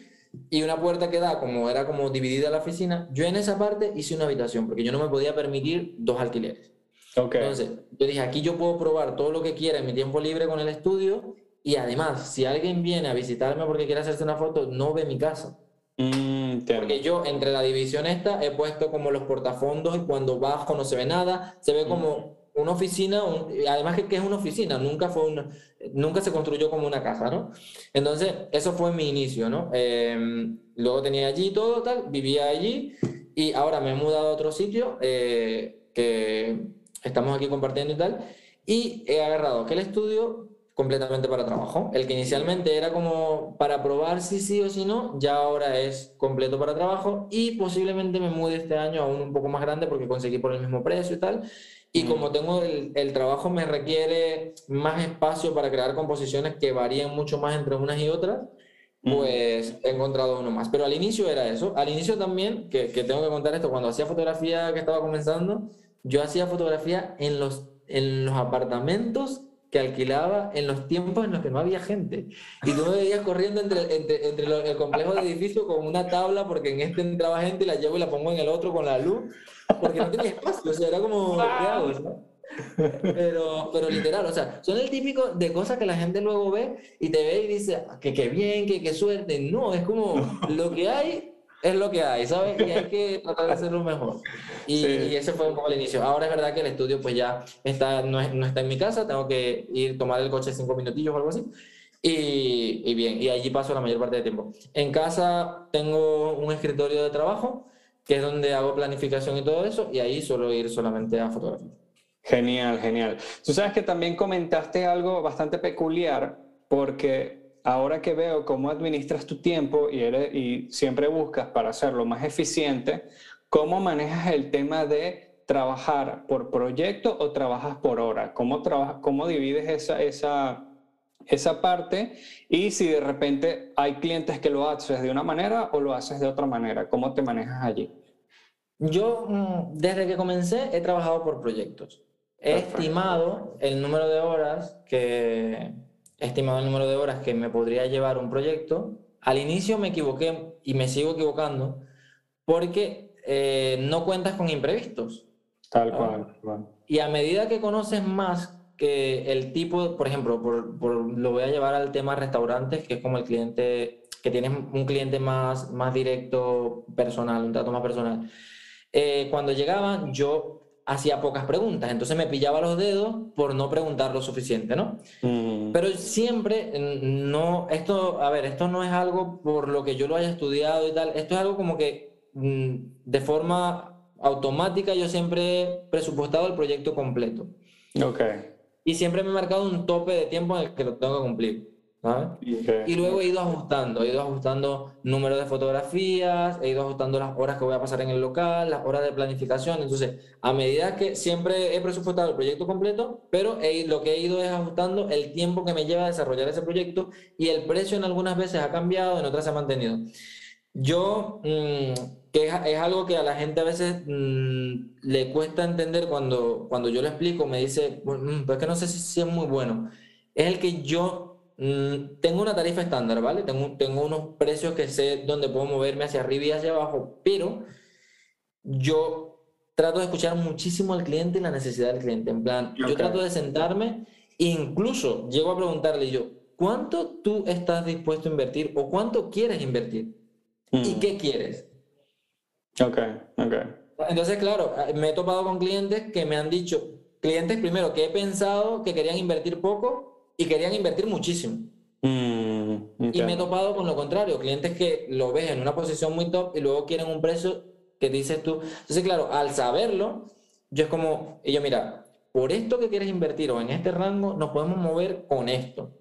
y una puerta que da, como era como dividida la oficina. Yo en esa parte hice una habitación, porque yo no me podía permitir dos alquileres. Okay. Entonces, yo dije, aquí yo puedo probar todo lo que quiera en mi tiempo libre con el estudio y además, si alguien viene a visitarme porque quiere hacerse una foto, no ve mi casa. Mm, Porque yo entre la división esta he puesto como los portafondos y cuando bajo no se ve nada, se ve como una oficina, además que, es una oficina, nunca, fue una, nunca se construyó como una casa, ¿no? Entonces, eso fue mi inicio, ¿no? Em, luego tenía allí todo, tal, vivía allí y ahora me he mudado a otro sitio eh, que estamos aquí compartiendo y tal, y he agarrado aquel estudio completamente para trabajo. El que inicialmente era como para probar si sí o si no, ya ahora es completo para trabajo y posiblemente me mude este año a uno un poco más grande porque conseguí por el mismo precio y tal. Y como tengo el, el, trabajo me requiere más espacio para crear composiciones que varían mucho más entre unas y otras, pues he encontrado uno más. Pero al inicio era eso. Al inicio también, que, que tengo que contar esto, cuando hacía fotografía que estaba comenzando, yo hacía fotografía en los, en los apartamentos que alquilaba en los tiempos en los que no había gente. Y tú me veías corriendo entre, entre, entre el complejo de edificio con una tabla, porque en este entraba gente y la llevo y la pongo en el otro con la luz, porque no tenía espacio, o sea, era como, ¿qué hago? Pero, pero literal, o sea, son el típico de cosas que la gente luego ve y te ve y dice, ah, que qué bien, que qué suerte. No, es como lo que hay es lo que hay, ¿sabes? Y hay que tratar de hacerlo mejor. Y, ese fue un poco el inicio. Ahora es verdad que el estudio pues ya está, no, no está en mi casa, tengo que ir, tomar el coche cinco minutillos o algo así. Y, y, bien, y allí paso la mayor parte del tiempo. En casa tengo un escritorio de trabajo, que es donde hago planificación y todo eso, y ahí suelo ir solamente a fotografía. Genial, genial. Tú sabes que también comentaste algo bastante peculiar, porque ahora que veo cómo administras tu tiempo y, eres, y siempre buscas para hacerlo más eficiente, ¿cómo manejas el tema de trabajar por proyecto o trabajas por hora? ¿Cómo, trabajas, cómo divides esa, esa, esa parte? Y si de repente hay clientes que lo haces de una manera o lo haces de otra manera, ¿cómo te manejas allí? Yo, mm, desde que comencé, he trabajado por proyectos. he estimado el número de horas que estimado el número de horas que me podría llevar un proyecto. Al inicio me equivoqué y me sigo equivocando porque eh, no cuentas con imprevistos. Tal cual, Y a medida que conoces más que el tipo, por ejemplo, por, lo voy a llevar al tema restaurantes, que es como el cliente, que tienes un cliente más, más directo, personal, un trato más personal. Eh, cuando llegaban, yo hacía pocas preguntas, entonces me pillaba los dedos por no preguntar lo suficiente, ¿no? Mm. Pero siempre, no, esto, a ver, esto no es algo por lo que yo lo haya estudiado y tal, esto es algo como que mm, de forma automática yo siempre he presupuestado el proyecto completo. Ok. Y siempre me he marcado un tope de tiempo en el que lo tengo que cumplir. Y luego he ido ajustando, he ido ajustando números de fotografías, he ido ajustando las horas que voy a pasar en el local, las horas de planificación. Entonces, a medida que siempre he presupuestado el proyecto completo, pero lo que he ido es ajustando el tiempo que me lleva a desarrollar ese proyecto y el precio en algunas veces ha cambiado, en otras se ha mantenido. Yo, mm, que es, algo que a la gente a veces mm, le cuesta entender cuando, cuando yo lo explico, me dice, mm, pues que no sé si, si es muy bueno. Es el que yo Mm, tengo una tarifa estándar, ¿vale? Tengo, tengo unos precios que sé dónde puedo moverme hacia arriba y hacia abajo, pero yo trato de escuchar muchísimo al cliente y la necesidad del cliente. En plan, yo trato de sentarme, incluso llego a preguntarle yo, ¿cuánto tú estás dispuesto a invertir o cuánto quieres invertir? ¿Y mm. qué quieres? Ok, ok. Entonces, claro, me he topado con clientes que me han dicho, clientes primero que he pensado que querían invertir poco y querían invertir muchísimo. Mm, y me he topado con lo contrario, clientes que lo ves en una posición muy top y luego quieren un precio que dices tú. Entonces, claro, al saberlo, yo es como, y yo mira, por esto que quieres invertir o en este rango, nos podemos mover con esto.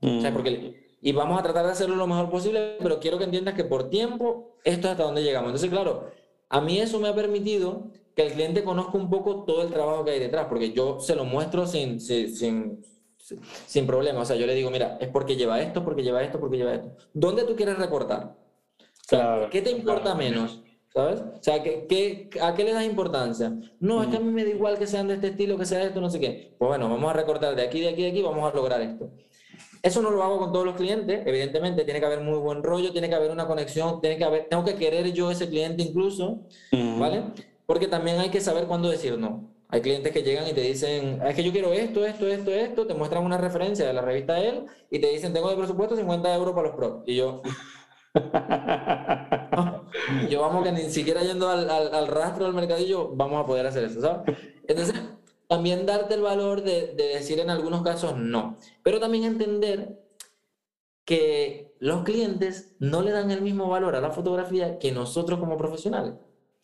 O sea, mm. porque, y vamos a tratar de hacerlo lo mejor posible, pero quiero que entiendas que por tiempo, esto es hasta donde llegamos. Entonces, claro, a mí eso me ha permitido que el cliente conozca un poco todo el trabajo que hay detrás, porque yo se lo muestro sin, sin sin problema. O sea, yo le digo, mira, es porque lleva esto, porque lleva esto, porque lleva esto. ¿Dónde tú quieres recortar? ¿Qué te importa menos? ¿Sabes? O sea, ¿qué, a qué le das importancia? No, es que a mí me da igual que sean de este estilo, que sea esto, no sé qué. Pues bueno, vamos a recortar de aquí, de aquí, de aquí, vamos a lograr esto. Eso no lo hago con todos los clientes, evidentemente, tiene que haber muy buen rollo, tiene que haber una conexión, tiene que haber, tengo que querer yo ese cliente incluso, ¿vale? Porque también hay que saber cuándo decir no. Hay clientes que llegan y te dicen, es que yo quiero esto, esto, esto, esto, te muestran una referencia de la revista él y te dicen, tengo de presupuesto 50 euros para los pros. Y yo, *laughs* yo vamos que ni siquiera yendo al, al, rastro del mercadillo vamos a poder hacer eso, ¿sabes? Entonces, también darte el valor de, de decir en algunos casos no, pero también entender que los clientes no le dan el mismo valor a la fotografía que nosotros como profesionales.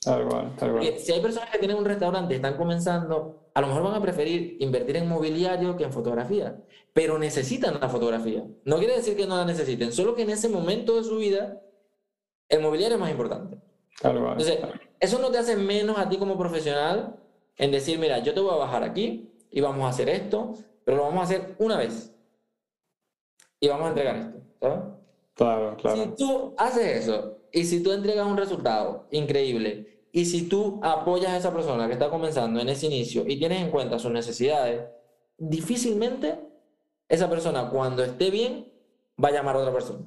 Si hay personas que tienen un restaurante y están comenzando, a lo mejor van a preferir invertir en mobiliario que en fotografía, pero necesitan la fotografía. No quiere decir que no la necesiten, solo que en ese momento de su vida el mobiliario es más importante. Entonces, eso no te hace menos a ti como profesional en decir, mira, yo te voy a bajar aquí y vamos a hacer esto, pero lo vamos a hacer una vez. Y vamos a entregar esto. Claro, claro. Si tú haces eso y si tú entregas un resultado increíble y si tú apoyas a esa persona que está comenzando en ese inicio y tienes en cuenta sus necesidades, difícilmente esa persona cuando esté bien va a llamar a otra persona.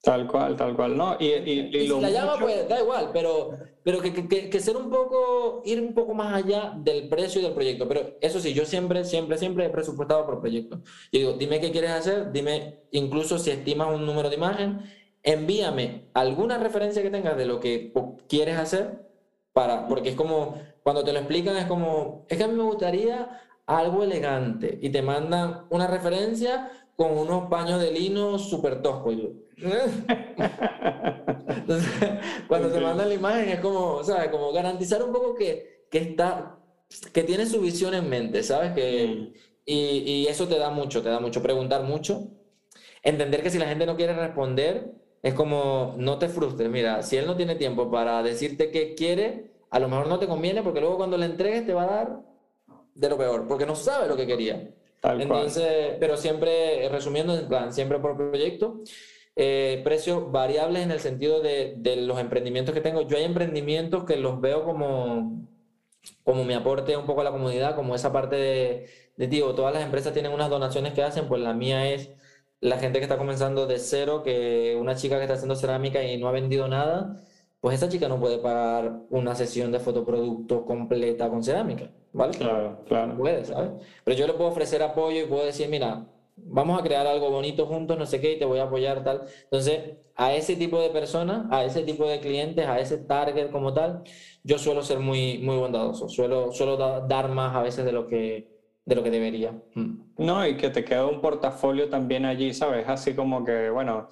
Tal cual, tal cual, ¿no? Y, y, si la llama, pues da igual, pero, pero que, que, que, ser un poco, ir un poco más allá del precio y del proyecto. Pero eso sí, yo siempre, siempre, siempre he presupuestado por proyecto. Yo digo, dime qué quieres hacer, dime incluso si estimas un número de imagen envíame alguna referencia que tengas de lo que quieres hacer, para, porque es como, cuando te lo explican, es como, es que a mí me gustaría algo elegante y te mandan una referencia con unos paños de lino súper toscos. *laughs* Entonces, cuando te mandan la imagen es como, ¿sabes? Como garantizar un poco que, que está, que tiene su visión en mente, ¿sabes? Que, mm. y, y eso te da mucho, te da mucho, preguntar mucho, entender que si la gente no quiere responder, es como, no te frustres, mira, si él no tiene tiempo para decirte qué quiere, a lo mejor no te conviene porque luego cuando le entregues te va a dar de lo peor, porque no sabe lo que quería. Entonces, pero siempre, resumiendo, en plan, siempre por proyecto, eh, precios variables en el sentido de, de, los emprendimientos que tengo. Yo hay emprendimientos que los veo como, como mi aporte un poco a la comunidad, como esa parte de, de tío, todas las empresas tienen unas donaciones que hacen, pues la mía es la gente que está comenzando de cero, que una chica que está haciendo cerámica y no ha vendido nada, pues esa chica no puede pagar una sesión de fotoproducto completa con cerámica, ¿vale? Claro, claro. No puede, ¿sabes? Pero yo le puedo ofrecer apoyo y puedo decir, mira, vamos a crear algo bonito juntos, no sé qué, y te voy a apoyar, tal. Entonces, a ese tipo de personas, a ese tipo de clientes, a ese target como tal, yo suelo ser muy, muy bondadoso, suelo, suelo dar más a veces de lo que, de lo que debería. Mm. No, y que te queda un portafolio también allí, ¿sabes? Así como que, bueno,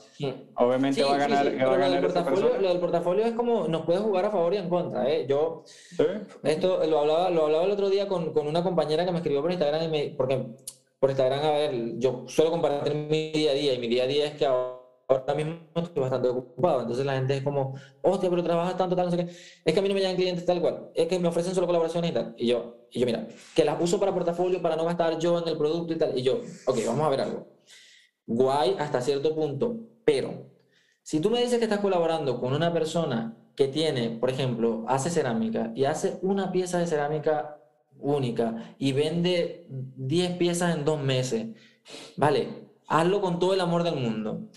obviamente va a ganar. Sí, lo, del portafolio, lo del portafolio es como nos puede jugar a favor y en contra. ¿eh? Yo, esto lo hablaba, lo hablaba el otro día con, con, una compañera que me escribió por Instagram, y me, porque por Instagram, a ver, yo suelo compartir mi día a día y mi día a día es que ahora ahora mismo estoy bastante ocupado. Entonces la gente es como, hostia, pero trabajas tanto, tal, no sé qué. Es que a mí no me llegan clientes tal cual. Es que me ofrecen solo colaboraciones y tal. Y yo, y yo, mira, que las uso para portafolio para no gastar yo en el producto y tal. Y yo, ok, vamos a ver algo. Guay hasta cierto punto, pero si tú me dices que estás colaborando con una persona que tiene, por ejemplo, hace cerámica y hace una pieza de cerámica única y vende 10 piezas en dos meses, vale, hazlo con todo el amor del mundo.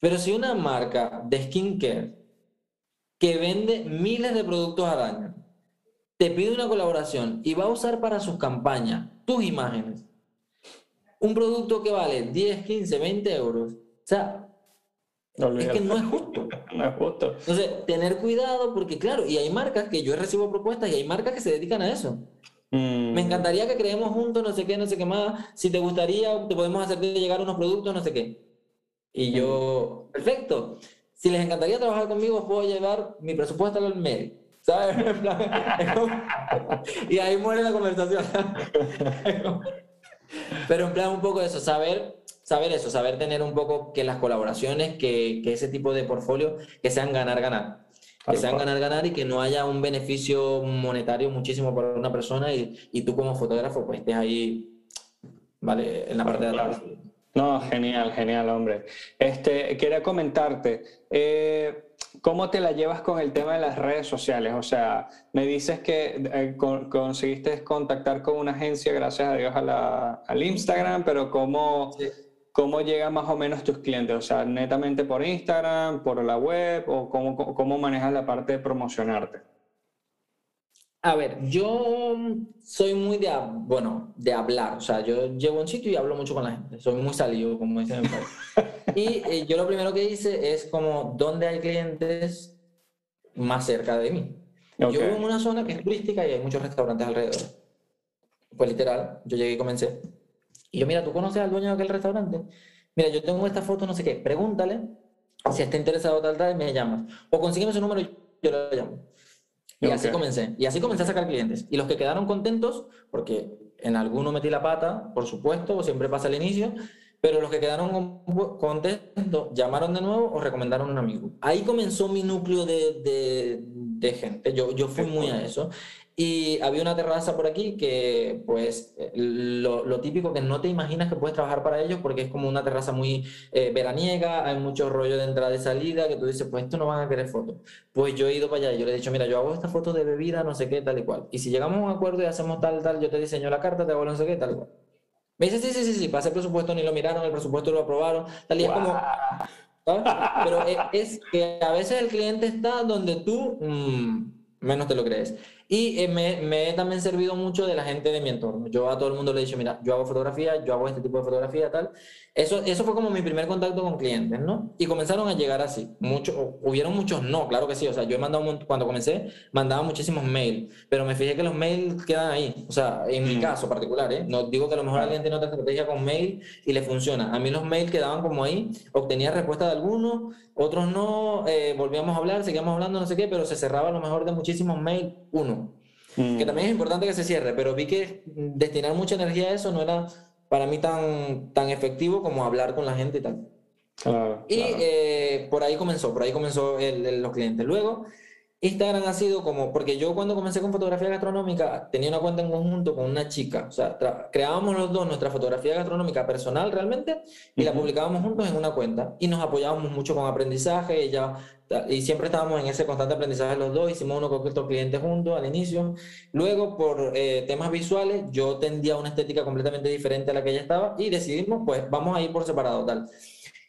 Pero si una marca de skincare que vende miles de productos al año te pide una colaboración y va a usar para sus campañas tus imágenes, un producto que vale 10, 15, 20 euros, o sea, es que no es justo. *laughs* no es justo. Entonces, tener cuidado porque, claro, y hay marcas que yo recibo propuestas y hay marcas que se dedican a eso. Mm. Me encantaría que creemos juntos, no sé qué, no sé qué más. Si te gustaría, te podemos hacer llegar unos productos, no sé qué. Y yo, perfecto. Si les encantaría trabajar conmigo, puedo llevar mi presupuesto al mail. ¿Sabes? *laughs* *laughs* y ahí muere la conversación. *laughs* Pero en plan un poco eso, saber, saber eso, saber tener un poco que las colaboraciones, que, que ese tipo de portfolio, que sean ganar-ganar. Que sean ganar-ganar y que no haya un beneficio monetario muchísimo para una persona y, y tú como fotógrafo pues estés ahí, ¿vale? En la parte de atrás. No, genial, genial, hombre. Este, quería comentarte, eh, ¿cómo te la llevas con el tema de las redes sociales? O sea, me dices que eh, conseguiste contactar con una agencia, gracias a Dios, al Instagram, pero ¿cómo, ¿cómo llegan más o menos tus clientes? O sea, netamente por Instagram, por la web, o cómo, cómo manejas la parte de promocionarte? A ver, yo soy muy de, bueno, de hablar, o sea, yo llego a un sitio y hablo mucho con la gente, soy muy salido, como dicen en país. *laughs* Y eh, yo lo primero que hice es como, ¿dónde hay clientes más cerca de mí? Yo vivo en una zona que es turística y hay muchos restaurantes alrededor. Pues literal, yo llegué y comencé. Y yo, mira, ¿tú conoces al dueño de aquel restaurante? Mira, yo tengo esta foto, no sé qué, pregúntale si está interesado tal, tal, me llamas. O consígueme su número y yo lo llamo. Y así comencé. Y así comencé a sacar clientes. Y los que quedaron contentos, porque en alguno metí la pata, por supuesto, siempre pasa al inicio, pero los que quedaron contentos llamaron de nuevo o recomendaron a un amigo. Ahí comenzó mi núcleo de, de, de gente. Yo, yo fui muy a eso. Y había una terraza por aquí que, pues, lo, lo, típico que no te imaginas que puedes trabajar para ellos porque es como una terraza muy eh, veraniega, hay mucho rollo de entrada y salida que tú dices, pues esto no van a querer fotos. Pues yo he ido para allá y yo le he dicho, mira, yo hago esta foto de bebida, no sé qué, tal y cual. Y si llegamos a un acuerdo y hacemos tal, tal, yo te diseño la carta, te hago no sé qué, tal y cual. Me dice, sí, sí, sí, sí, pasé el presupuesto, ni lo miraron, el presupuesto lo aprobaron, tal y es como... Pero es, que a veces el cliente está donde tú mmm, menos te lo crees. Y eh, me, me, he también servido mucho de la gente de mi entorno. Yo a todo el mundo le he dicho, mira, yo hago fotografía, yo hago este tipo de fotografía, tal. Eso, eso fue como mi primer contacto con clientes, ¿no? Y comenzaron a llegar así. Mucho, hubieron muchos no, claro que sí. O sea, yo he mandado, cuando comencé, mandaba muchísimos mails, pero me fijé que los mails quedan ahí. O sea, en mi mm. caso particular, ¿eh? No digo que a lo mejor alguien tiene otra estrategia con mail y le funciona. A mí los mails quedaban como ahí, obtenía respuesta de algunos, otros no, eh, volvíamos a hablar, seguíamos hablando, no sé qué, pero se cerraba a lo mejor de muchísimos mails uno que también es importante que se cierre, pero vi que destinar mucha energía a eso no era para mí tan, tan efectivo como hablar con la gente y tal. y eh, por ahí comenzó, por ahí comenzó el, los clientes. Luego, Instagram ha sido como, porque yo cuando comencé con fotografía gastronómica tenía una cuenta en conjunto con una chica, o sea, creábamos los dos nuestra fotografía gastronómica personal realmente y la publicábamos juntos en una cuenta y nos apoyábamos mucho con aprendizaje, ella, y siempre estábamos en ese constante aprendizaje los dos, hicimos uno con otro clientes juntos al inicio, luego por eh, temas visuales yo tendía una estética completamente diferente a la que ella estaba y decidimos pues vamos a ir por separado tal.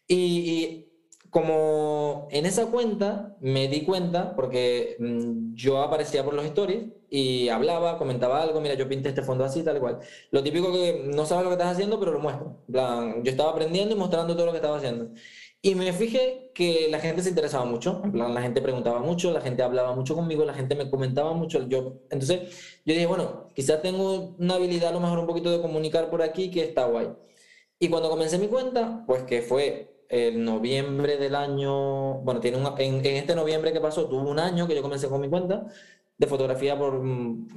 y, y como en esa cuenta me di cuenta, porque mm, yo aparecía por los stories y hablaba, comentaba algo, mira, yo pinté este fondo así, tal cual. Lo típico que no sabes lo que estás haciendo, pero lo muestro. plan, yo estaba aprendiendo y mostrando todo lo que estaba haciendo. Y me fijé que la gente se interesaba mucho, en plan, la gente preguntaba mucho, la gente hablaba mucho conmigo, la gente me comentaba mucho. Yo, entonces yo dije, bueno, quizás tengo una habilidad a lo mejor un poquito de comunicar por aquí que está guay. Y cuando comencé mi cuenta, pues que fue el noviembre del año, bueno, tiene en, este noviembre que pasó, tuvo un año que yo comencé con mi cuenta de fotografía por mm,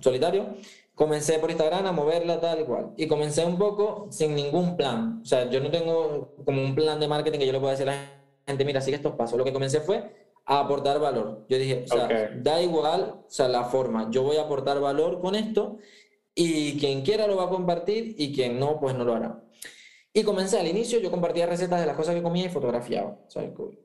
solitario. Comencé por Instagram a moverla tal y cual. Y comencé un poco sin ningún plan. O sea, yo no tengo como un plan de marketing que yo le pueda decir a la gente, mira, sigue estos pasos. Lo que comencé fue a aportar valor. Yo dije, o sea, da igual, o sea, la forma. Yo voy a aportar valor con esto y quien quiera lo va a compartir y quien no, pues no lo hará. Y comencé al inicio, yo compartía recetas de las cosas que comía y fotografiaba,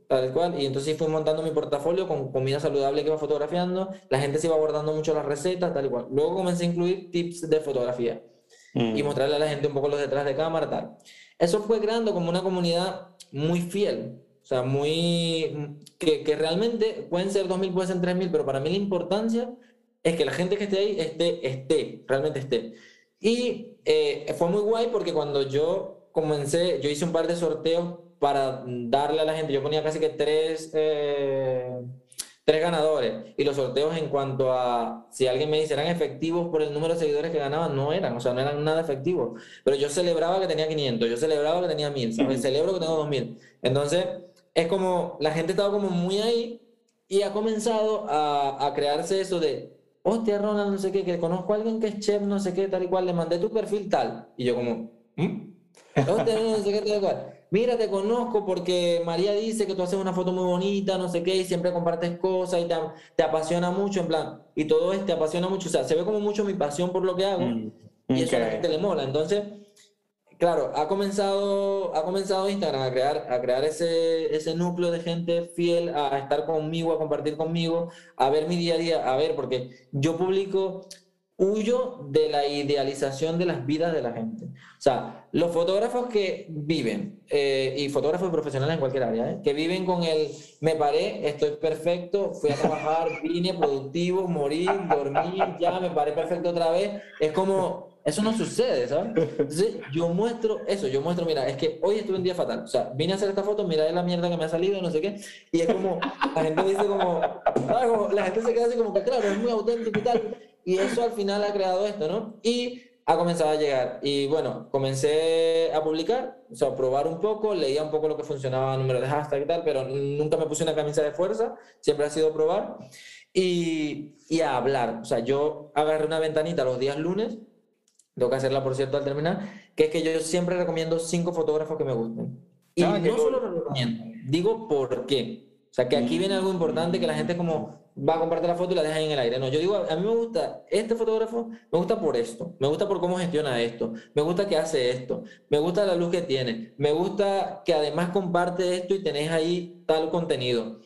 tal cual. Y entonces fui montando mi portafolio con comida saludable que iba fotografiando. La gente se iba abordando mucho las recetas, tal y cual. Luego comencé a incluir tips de fotografía mm. y mostrarle a la gente un poco los detrás de cámara, tal. Eso fue creando como una comunidad muy fiel. O sea, muy... que, que realmente pueden ser 2.000, pueden ser 3.000, pero para mí la importancia es que la gente que esté ahí esté, esté, realmente esté. Y eh, fue muy guay porque cuando yo comencé, yo hice un par de sorteos para darle a la gente, yo ponía casi que tres, eh, tres ganadores. Y los sorteos en cuanto a, si alguien me dice, eran efectivos por el número de seguidores que ganaban, no eran, o sea, no eran nada efectivos, pero yo celebraba que tenía 500, yo celebraba que tenía 1000, ¿sabes? celebro que tengo 2000. Entonces, es como, la gente estaba como muy ahí y ha comenzado a, a crearse eso de, hostia, Ronald, no sé qué, que conozco a alguien que es chef, no sé qué, tal y cual, le mandé tu perfil tal, y yo como, ¿Mm? Mira, te conozco porque María dice que tú haces una foto muy bonita, no sé qué, y siempre compartes cosas y te, te apasiona mucho, en plan, y todo esto te apasiona mucho, o sea, se ve como mucho mi pasión por lo que hago, mm, y eso a la gente le mola. Entonces, claro, ha comenzado, ha comenzado Instagram a crear, a crear ese, ese núcleo de gente fiel a estar conmigo, a compartir conmigo, a ver mi día a día, a ver, porque yo publico, huyo de la idealización de las vidas de la gente. O sea, los fotógrafos que viven, eh, y fotógrafos profesionales en cualquier área, ¿eh? que viven con el me paré, estoy perfecto, fui a trabajar, *laughs* vine productivo, morí, dormí, ya me paré perfecto otra vez, es como, eso no sucede, ¿sabes? Entonces, yo muestro eso, yo muestro, mira, es que hoy estuve un día fatal, o sea, vine a hacer esta foto, mira la mierda que me ha salido, no sé qué, y es como, la gente dice como, la gente se queda así como que, claro, es muy auténtico y tal, y eso al final ha creado esto, ¿no? Y ha comenzado a llegar. Y bueno, comencé a publicar, o sea, a probar un poco, leía un poco lo que funcionaba, número de hashtag y tal, pero nunca me puse una camisa de fuerza, siempre ha sido probar. Y, y a hablar, o sea, yo agarré una ventanita los días lunes, tengo que hacerla por cierto al terminar, que es que yo siempre recomiendo cinco fotógrafos que me gusten. Y ah, no solo lo recomiendo, digo por qué. O sea, que aquí viene algo importante que la gente como, va a compartir la foto y la deja en el aire. No, yo digo, a mí me gusta este fotógrafo, me gusta por esto, me gusta por cómo gestiona esto, me gusta que hace esto, me gusta la luz que tiene, me gusta que además comparte esto y tenés ahí tal contenido.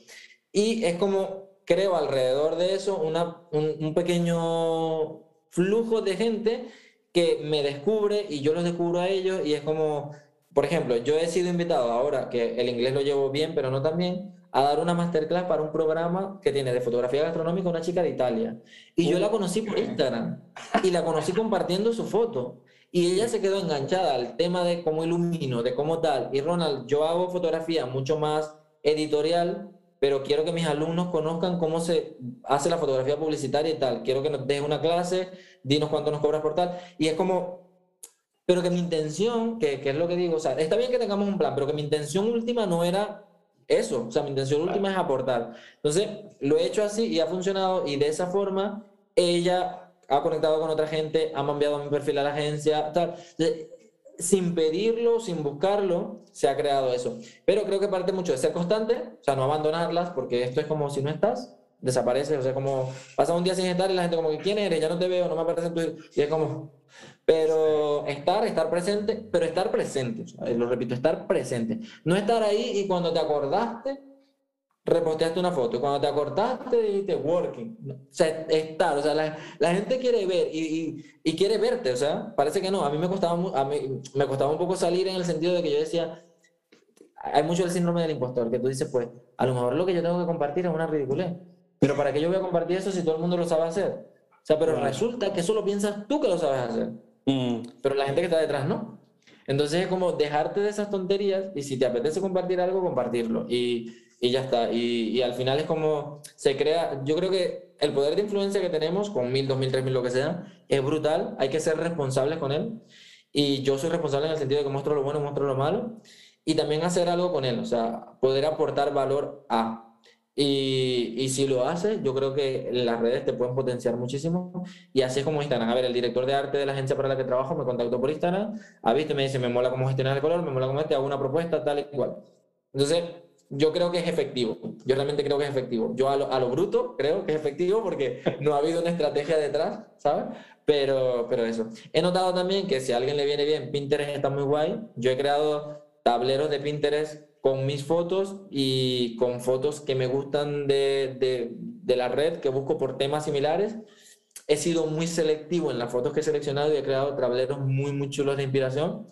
Y es como, creo, alrededor de eso, una, un, un pequeño flujo de gente que me descubre y yo los descubro a ellos y es como, por ejemplo, yo he sido invitado ahora, que el inglés lo llevo bien, pero no tan bien, a dar una masterclass para un programa que tiene de fotografía gastronómica una chica de Italia. Y yo la conocí por Instagram y la conocí *laughs* compartiendo su foto. Y ella se quedó enganchada al tema de cómo ilumino, de cómo tal. Y Ronald, yo hago fotografía mucho más editorial, pero quiero que mis alumnos conozcan cómo se hace la fotografía publicitaria y tal. Quiero que nos dejes una clase, dinos cuánto nos cobras por tal. Y es como, pero que mi intención, que, que es lo que digo, o sea, está bien que tengamos un plan, pero que mi intención última no era eso, o sea, mi intención última es aportar. Entonces, lo he hecho así y ha funcionado y de esa forma ella ha conectado con otra gente, ha enviado mi perfil a la agencia, tal. sin pedirlo, sin buscarlo, se ha creado eso. Pero creo que parte mucho de ser constante, o sea, no abandonarlas, porque esto es como si no estás, desaparece, o sea, como pasa un día sin estar y la gente como, ¿quién eres? Ya no te veo, no me aparece en tu... Y es como, pero estar, estar presente, pero estar presente, lo repito, estar presente. No estar ahí y cuando te acordaste, reposteaste una foto. Cuando te acordaste, dijiste working. O sea, estar, o sea, la, la gente quiere ver y, y, y, quiere verte, o sea, parece que no. A mí, me costaba, a mí me costaba un poco salir en el sentido de que yo decía, hay mucho el síndrome del impostor, que tú dices, pues, a lo mejor lo que yo tengo que compartir es una ridiculez. Pero ¿para qué yo voy a compartir eso si todo el mundo lo sabe hacer? O sea, pero resulta que eso lo piensas tú que lo sabes hacer. Mm. Pero la gente que está detrás no. Entonces es como dejarte de esas tonterías y si te apetece compartir algo, compartirlo. Y, y ya está. Y, y, al final es como se crea, yo creo que el poder de influencia que tenemos, con mil, dos mil, tres mil, lo que sea, es brutal. Hay que ser responsables con él. Y yo soy responsable en el sentido de que muestro lo bueno, muestro lo malo. Y también hacer algo con él, o sea, poder aportar valor a. Y, y, si lo haces, yo creo que las redes te pueden potenciar muchísimo. Y así es como Instagram. A ver, el director de arte de la agencia para la que trabajo me contactó por Instagram. Ha visto me dice, me mola cómo gestionar el color, me mola cómo te hago una propuesta, tal y cual. Entonces, yo creo que es efectivo. Yo realmente creo que es efectivo. Yo a lo, a lo bruto creo que es efectivo porque *laughs* no ha habido una estrategia detrás, ¿sabes? Pero, pero eso. He notado también que si a alguien le viene bien, Pinterest está muy guay. Yo he creado tableros de Pinterest con mis fotos y con fotos que me gustan de, de, de, la red, que busco por temas similares. He sido muy selectivo en las fotos que he seleccionado y he creado tableros muy, muy chulos de inspiración.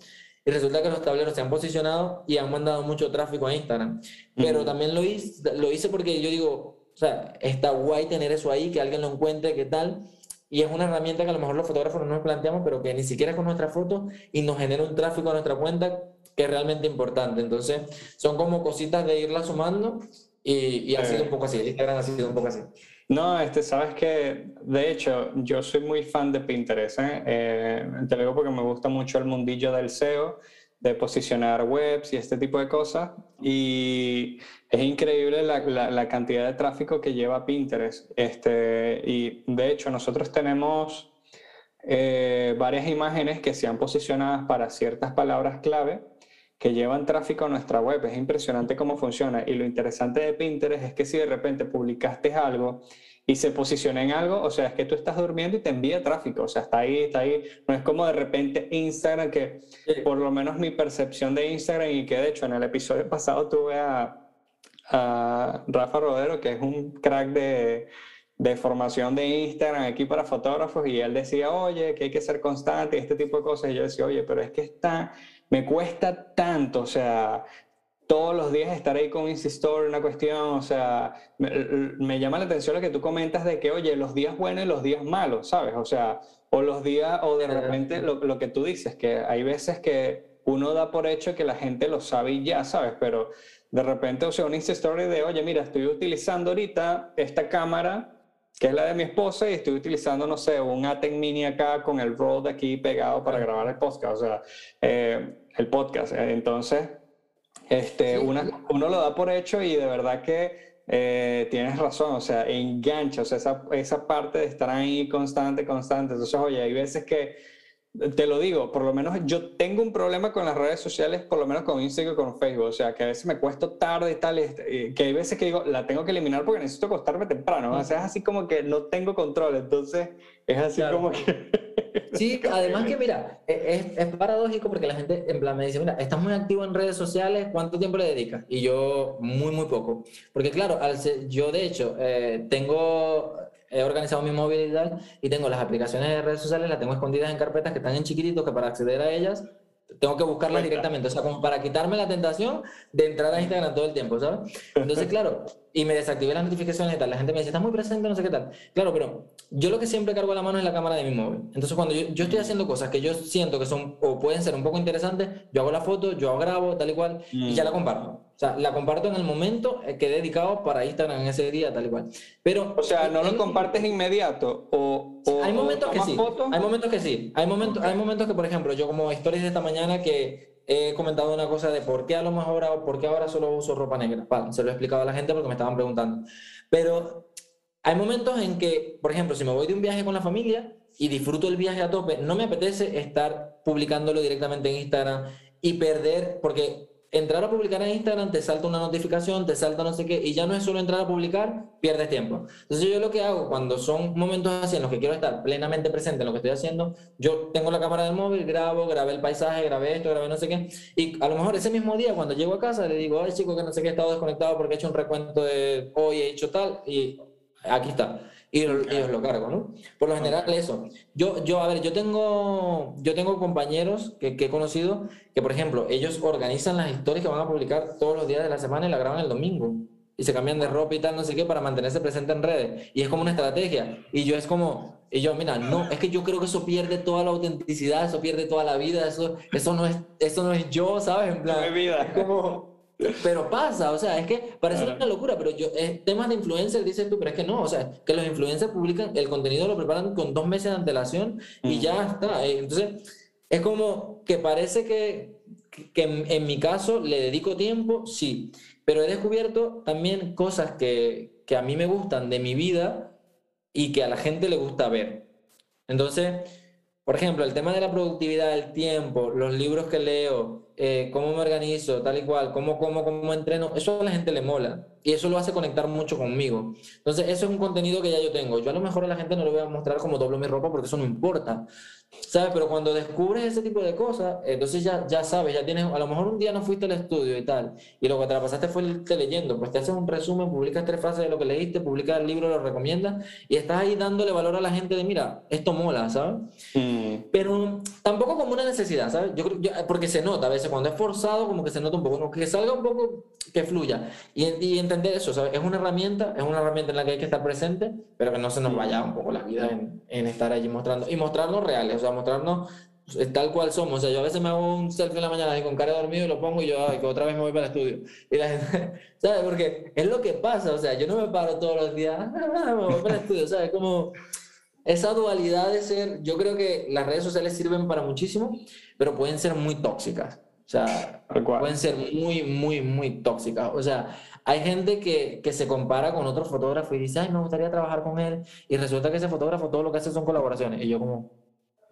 Y resulta que los tableros se han posicionado y han mandado mucho tráfico a Instagram. Pero también lo hice, lo hice porque yo digo, o sea, está guay tener eso ahí, que alguien lo encuentre, qué tal. Y es una herramienta que a lo mejor los fotógrafos no nos planteamos, pero que ni siquiera con nuestra foto y nos genera un tráfico a nuestra cuenta que es realmente importante. Entonces, son como cositas de irla sumando y, y ha sido un poco así. Instagram ha sido un poco así. No, este, sabes que, de hecho, yo soy muy fan de Pinterest. ¿eh? Eh, te lo digo porque me gusta mucho el mundillo del SEO, de posicionar webs y este tipo de cosas. Y es increíble la, la, la cantidad de tráfico que lleva Pinterest. Este, y de hecho, nosotros tenemos eh, varias imágenes que se han posicionado para ciertas palabras clave que llevan tráfico a nuestra web. Es impresionante cómo funciona. Y lo interesante de Pinterest es que si de repente publicaste algo y se posiciona en algo, o sea, es que tú estás durmiendo y te envía tráfico. O sea, está ahí, está ahí. No es como de repente Instagram, que por lo menos mi percepción de Instagram, y que de hecho en el episodio *laughs* pasado tuve a, a Rafa Rodero, que es un crack de, de formación de Instagram aquí para fotógrafos, y él decía, oye, que hay que ser constante y este tipo de cosas. Y yo decía, oye, pero es que está me cuesta tanto, o sea, todos los días estar ahí con Insistor, una cuestión, o sea, me, llama la atención lo que tú comentas de que, oye, los días buenos y los días malos, ¿sabes? O sea, o los días, o de repente lo, lo que tú dices, que hay veces que uno da por hecho que la gente lo sabe y ya, ¿sabes? Pero de repente, o sea, un Insta de, oye, mira, estoy utilizando ahorita esta cámara que es la de mi esposa, y estoy utilizando, no sé, un Aten Mini acá con el Rode aquí pegado para grabar el podcast, o sea, eh, el podcast. Entonces, este, una, uno lo da por hecho y de verdad que eh, tienes razón, o sea, engancha, o sea, esa, esa parte de estar ahí constante, constante. Entonces, oye, hay veces que te lo digo, por lo menos yo tengo un problema con las redes sociales, por lo menos con Instagram y con Facebook. O sea, que a veces me cuesto tarde y tal, este, que hay veces que digo, la tengo que eliminar porque necesito acostarme temprano. O sea, es así como que no tengo control. Entonces, es así como que. *laughs* Sí, además que mira, e, es, es, paradójico porque la gente en plan me dice, mira, estás muy activo en redes sociales, ¿cuánto tiempo le dedicas? Y yo muy, muy poco. Porque claro, al yo de hecho eh, tengo he organizado mi móvil y tal, y tengo las aplicaciones de redes sociales, las tengo escondidas en carpetas que están en chiquititos, que para acceder a ellas tengo que buscarlas directamente, o sea, como para quitarme la tentación de entrar a Instagram todo el tiempo, ¿sabes? Entonces, *laughs* claro, y me desactivé las notificaciones y tal, la gente me dice, estás muy presente, no sé qué tal. Claro, pero yo lo que siempre cargo a la mano es la cámara de mi móvil. Entonces, cuando yo, yo estoy haciendo cosas que yo siento que son o pueden ser un poco interesantes, yo hago la foto, yo grabo, tal y cual, y ya la mm. comparto. O sea, la comparto en el momento que he dedicado para Instagram en ese día, tal y cual. Pero, o sea, ¿no lo compartes inmediato? O, hay momentos que sí. Hay momentos que sí. Hay momentos, hay momentos que, por ejemplo, yo como historias de esta mañana que he comentado una cosa de por qué a lo mejor ahora, por qué ahora solo uso ropa negra. se lo he explicado a la gente porque me estaban preguntando. Pero hay momentos en que, por ejemplo, si me voy de un viaje con la familia y disfruto el viaje a tope, no me apetece estar publicándolo directamente en Instagram y perder, porque entrar a publicar en Instagram, te salta una notificación, te salta no sé qué, y ya no es solo entrar a publicar, pierdes tiempo. Entonces yo lo que hago cuando son momentos así en los que quiero estar plenamente presente en lo que estoy haciendo, yo tengo la cámara del móvil, grabo, grabé el paisaje, grabé esto, grabé no sé qué, y a lo mejor ese mismo día cuando llego a casa le digo, ay chico, que no sé qué, he estado desconectado porque he hecho un recuento de hoy, he hecho tal, y aquí está y ellos lo cargo, ¿no? Por lo general eso. Yo, yo, a ver, yo tengo, yo tengo compañeros que, que, he conocido que, por ejemplo, ellos organizan las historias que van a publicar todos los días de la semana y la graban el domingo. Y se cambian de ropa y tal, no sé qué, para mantenerse presente en redes. Y es como una estrategia. Y yo es como, y yo, mira, no, es que yo creo que eso pierde toda la autenticidad, eso pierde toda la vida, eso, eso, no, es, eso no es yo, ¿sabes? En plan, vida. Es como, pero pasa, o sea, es que parece una locura, pero yo, es, temas de influencer, dices tú, pero es que no, o sea, que los influencers publican, el contenido lo preparan con dos meses de antelación y ya está. Eh, entonces, es como que parece que, que en, en, mi caso le dedico tiempo, sí, pero he descubierto también cosas que, que a mí me gustan de mi vida y que a la gente le gusta ver. Entonces, por ejemplo, el tema de la productividad del tiempo, los libros que leo, eh, cómo me organizo, tal y cual, cómo, cómo, cómo entreno, eso a la gente le mola y eso lo hace conectar mucho conmigo. Entonces, eso es un contenido que ya yo tengo. Yo a lo mejor a la gente no le voy a mostrar cómo doblo mi ropa porque eso no importa. ¿Sabes? Pero cuando descubres ese tipo de cosas, entonces ya, ya sabes, ya tienes, a lo mejor un día no fuiste al estudio y tal, y lo que te la pasaste fue irte leyendo, pues te haces un resumen, publicas tres frases de lo que leíste, publicas el libro, lo recomiendas, y estás ahí dándole valor a la gente de, mira, esto mola, ¿sabes? Mm. Pero tampoco como una necesidad, ¿sabes? Yo creo, porque se nota a veces, cuando es forzado, como que se nota un poco, como que salga un poco, que fluya, y, y entender eso, ¿sabes? Es una herramienta, es una herramienta en la que hay que estar presente, pero que no se nos vaya un poco la vida en, en estar allí mostrando, y mostrarnos reales, sea, mostrarnos tal cual somos. O sea, yo a veces me hago un selfie en la mañana y con cara de dormido y lo pongo y yo, ay, que otra vez me voy para el estudio. Y la gente, *laughs* ¿sabes? Porque es lo que pasa, o sea, yo no me paro todos los días, *laughs* me voy para el estudio, ¿sabes? Como esa dualidad de ser, yo creo que las redes sociales sirven para muchísimo, pero pueden ser muy tóxicas. O sea, pueden ser muy, muy, muy tóxicas. O sea, hay gente que, que, se compara con otro fotógrafo y dice, ay, me gustaría trabajar con él. Y resulta que ese fotógrafo todo lo que hace son colaboraciones. Y yo como,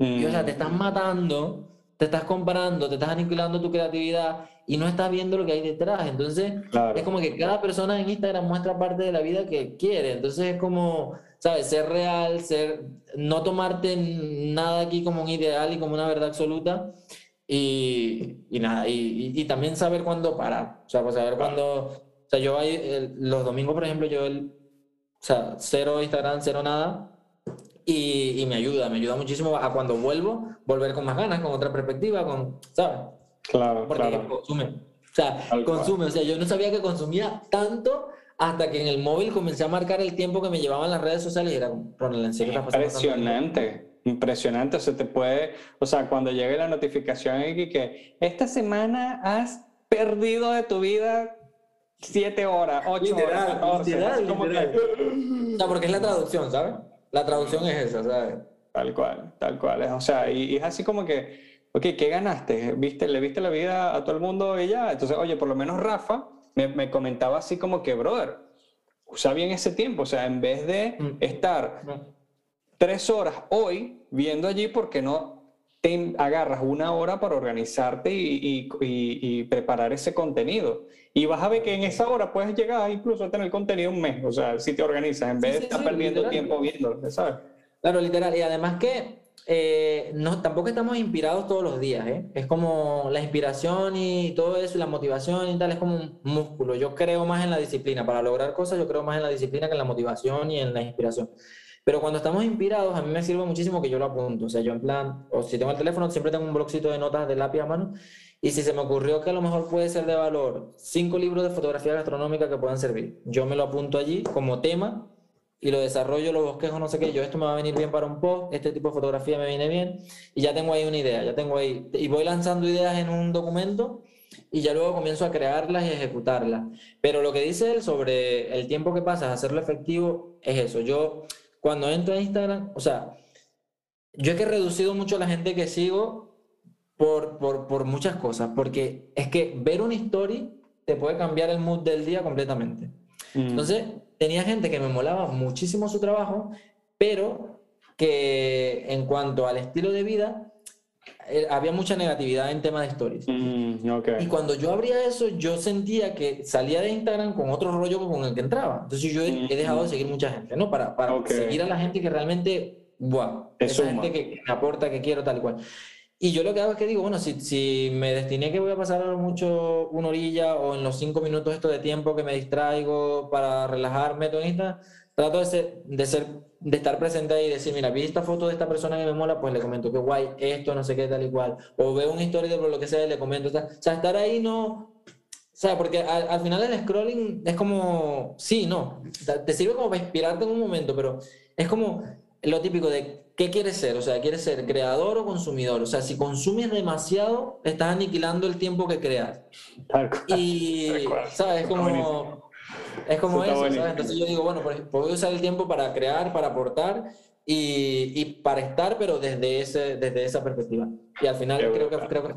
y, o sea, te estás matando, te estás comparando, te estás aniquilando tu creatividad y no estás viendo lo que hay detrás. Entonces, es como que cada persona en Instagram muestra parte de la vida que quiere. Entonces, es como, ¿sabes? Ser real, ser, no tomarte nada aquí como un ideal y como una verdad absoluta. Y, y nada, y, y, también saber cuándo parar. O sea, pues saber cuándo. O sea, yo hay, los domingos, por ejemplo, yo el, o sea, cero Instagram, cero nada y, me ayuda, me ayuda muchísimo a cuando vuelvo, volver con más ganas, con otra perspectiva, con, ¿sabes? Claro, Porque claro. consume. O sea, consume. O sea, yo no sabía que consumía tanto hasta que en el móvil comencé a marcar el tiempo que me llevaban las redes sociales y era Impresionante. Impresionante, o sea, te puede, o sea, cuando llegue la notificación y que esta semana has perdido de tu vida siete horas, ocho horas, 14, literal, literal. O sea, porque es la traducción, ¿sabes? La traducción es esa, ¿sabes? Tal cual, tal cual. O sea, y, es así como que, ok, ¿qué ganaste? ¿Viste, ¿Le viste la vida a todo el mundo y ya? Entonces, oye, por lo menos Rafa me, me comentaba así como que, brother, usa bien ese tiempo. O sea, en vez de mm. estar mm. tres horas hoy viendo allí, ¿por qué no te agarras una hora para organizarte y, y, y, preparar ese contenido. Y vas a ver que en esa hora puedes llegar incluso a tener contenido un mes, o sea, si te organizas, en vez de estar perdiendo tiempo viendo, ¿sabes? Claro, literal. Y además que eh, no, tampoco estamos inspirados todos los días, ¿eh? Es como la inspiración y todo eso, y la motivación y tal, es como un músculo. Yo creo más en la disciplina. Para lograr cosas, yo creo más en la disciplina que en la motivación y en la inspiración. Pero cuando estamos inspirados, a mí me sirve muchísimo que yo lo apunto. O sea, yo en plan, o si tengo el teléfono, siempre tengo un blocito de notas de lápiz a mano. Y si se me ocurrió que a lo mejor puede ser de valor cinco libros de fotografía gastronómica que puedan servir, yo me lo apunto allí como tema y lo desarrollo, lo bosquejo, no sé qué. Yo, esto me va a venir bien para un post, este tipo de fotografía me viene bien. Y ya tengo ahí una idea, ya tengo ahí. Y voy lanzando ideas en un documento y ya luego comienzo a crearlas y ejecutarlas. Pero lo que dice él sobre el tiempo que pasas hacerlo efectivo es eso. Yo cuando entro a Instagram, o sea, yo es que he reducido mucho la gente que sigo por, por, por muchas cosas, porque es que ver una story te puede cambiar el mood del día completamente. Mm. Entonces, tenía gente que me molaba muchísimo su trabajo, pero que en cuanto al estilo de vida, eh, había mucha negatividad en tema de stories. Mm, okay. Y cuando yo abría eso, yo sentía que salía de Instagram con otro rollo con el que entraba. Entonces yo he, he dejado de seguir mucha gente, ¿no? Para, para Okay. seguir a la gente que realmente, wow, esa gente que, que me aporta, que quiero, tal y cual. Y yo lo que hago es que digo, bueno, si, si me destiné que voy a pasar mucho una orilla o en los cinco minutos esto de tiempo que me distraigo para relajarme, todo esto, trato de de ser, de estar presente ahí y decir, mira, vi esta foto de esta persona que me mola, pues le comento que guay, esto, no sé qué, tal y cual. O veo una historia de lo que sea y le comento, o sea, estar ahí no... O sea, porque al, al final el scrolling es como, sí, no, te sirve como para inspirarte en un momento, pero es como lo típico de qué quieres ser, o sea, quieres ser creador o consumidor, o sea, si consumes demasiado, estás aniquilando el tiempo que creas. Tal cual. Y, Tal cual. ¿sabes? Como, buenísimo. es como Eso buenísimo. ¿sabes? Entonces yo digo, bueno, voy a usar el tiempo para crear, para aportar y, y para estar, pero desde, ese, desde esa perspectiva. Y al final Qué creo que, creo que.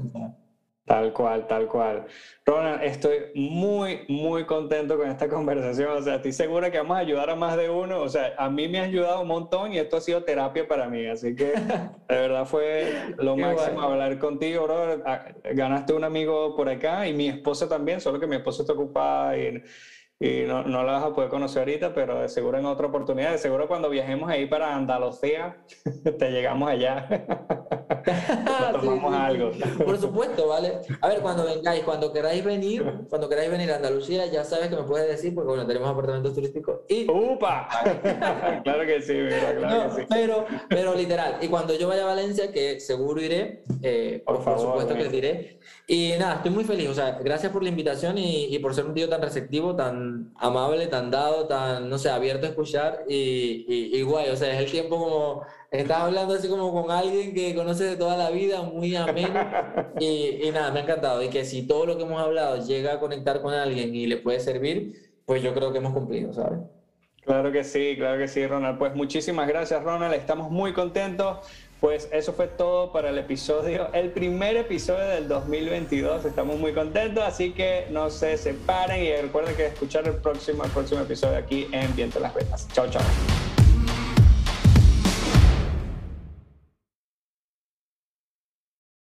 Tal cual, tal cual. Ronald, estoy muy, muy contento con esta *laughs* conversación. O sea, estoy segura que vamos a ayudar a más de uno. O sea, a mí me ha ayudado un montón y esto ha sido terapia para mí. Así que *laughs* de verdad fue lo máximo hablar contigo, bro. Ah, Ganaste un amigo por acá y mi esposa también, solo que mi esposa está ocupada y, y no, no la vas a poder conocer ahorita, pero de seguro en otra oportunidad. De seguro cuando viajemos ahí para Andalucía, *laughs* te llegamos allá. *laughs* Nos Sí, tomamos sí, algo. Por supuesto, ¿vale? A ver, cuando vengáis, cuando queráis venir, cuando queráis venir a Andalucía, ya sabes que me puedes decir, porque bueno, tenemos apartamentos turísticos y... ¡Upa! *laughs* claro que sí, mira, claro No, que sí. pero, pero literal, y cuando yo vaya a Valencia, que seguro iré, eh, Por por, favor, supuesto que ven. iré. Y nada, estoy muy feliz, o sea, gracias por la invitación y, y por ser un tío tan receptivo, tan amable, tan dado, tan, no sé, abierto a escuchar y, y, y guay, o sea, es el tiempo como, estás hablando así como con alguien que conoces de toda la vida, muy ameno *laughs* y, y nada, me ha encantado y que si todo lo que hemos hablado llega a conectar con alguien y le puede servir, pues yo creo que hemos cumplido, ¿sabes? Claro que sí, claro que sí, Ronald. Pues muchísimas gracias, Ronald. Estamos muy contentos. Pues eso fue todo para el episodio, el primer episodio del 2022. Estamos muy contentos, así que no se separen y recuerden que escuchar el próximo, el próximo episodio aquí en Viento en las Vetas. Chao, chao.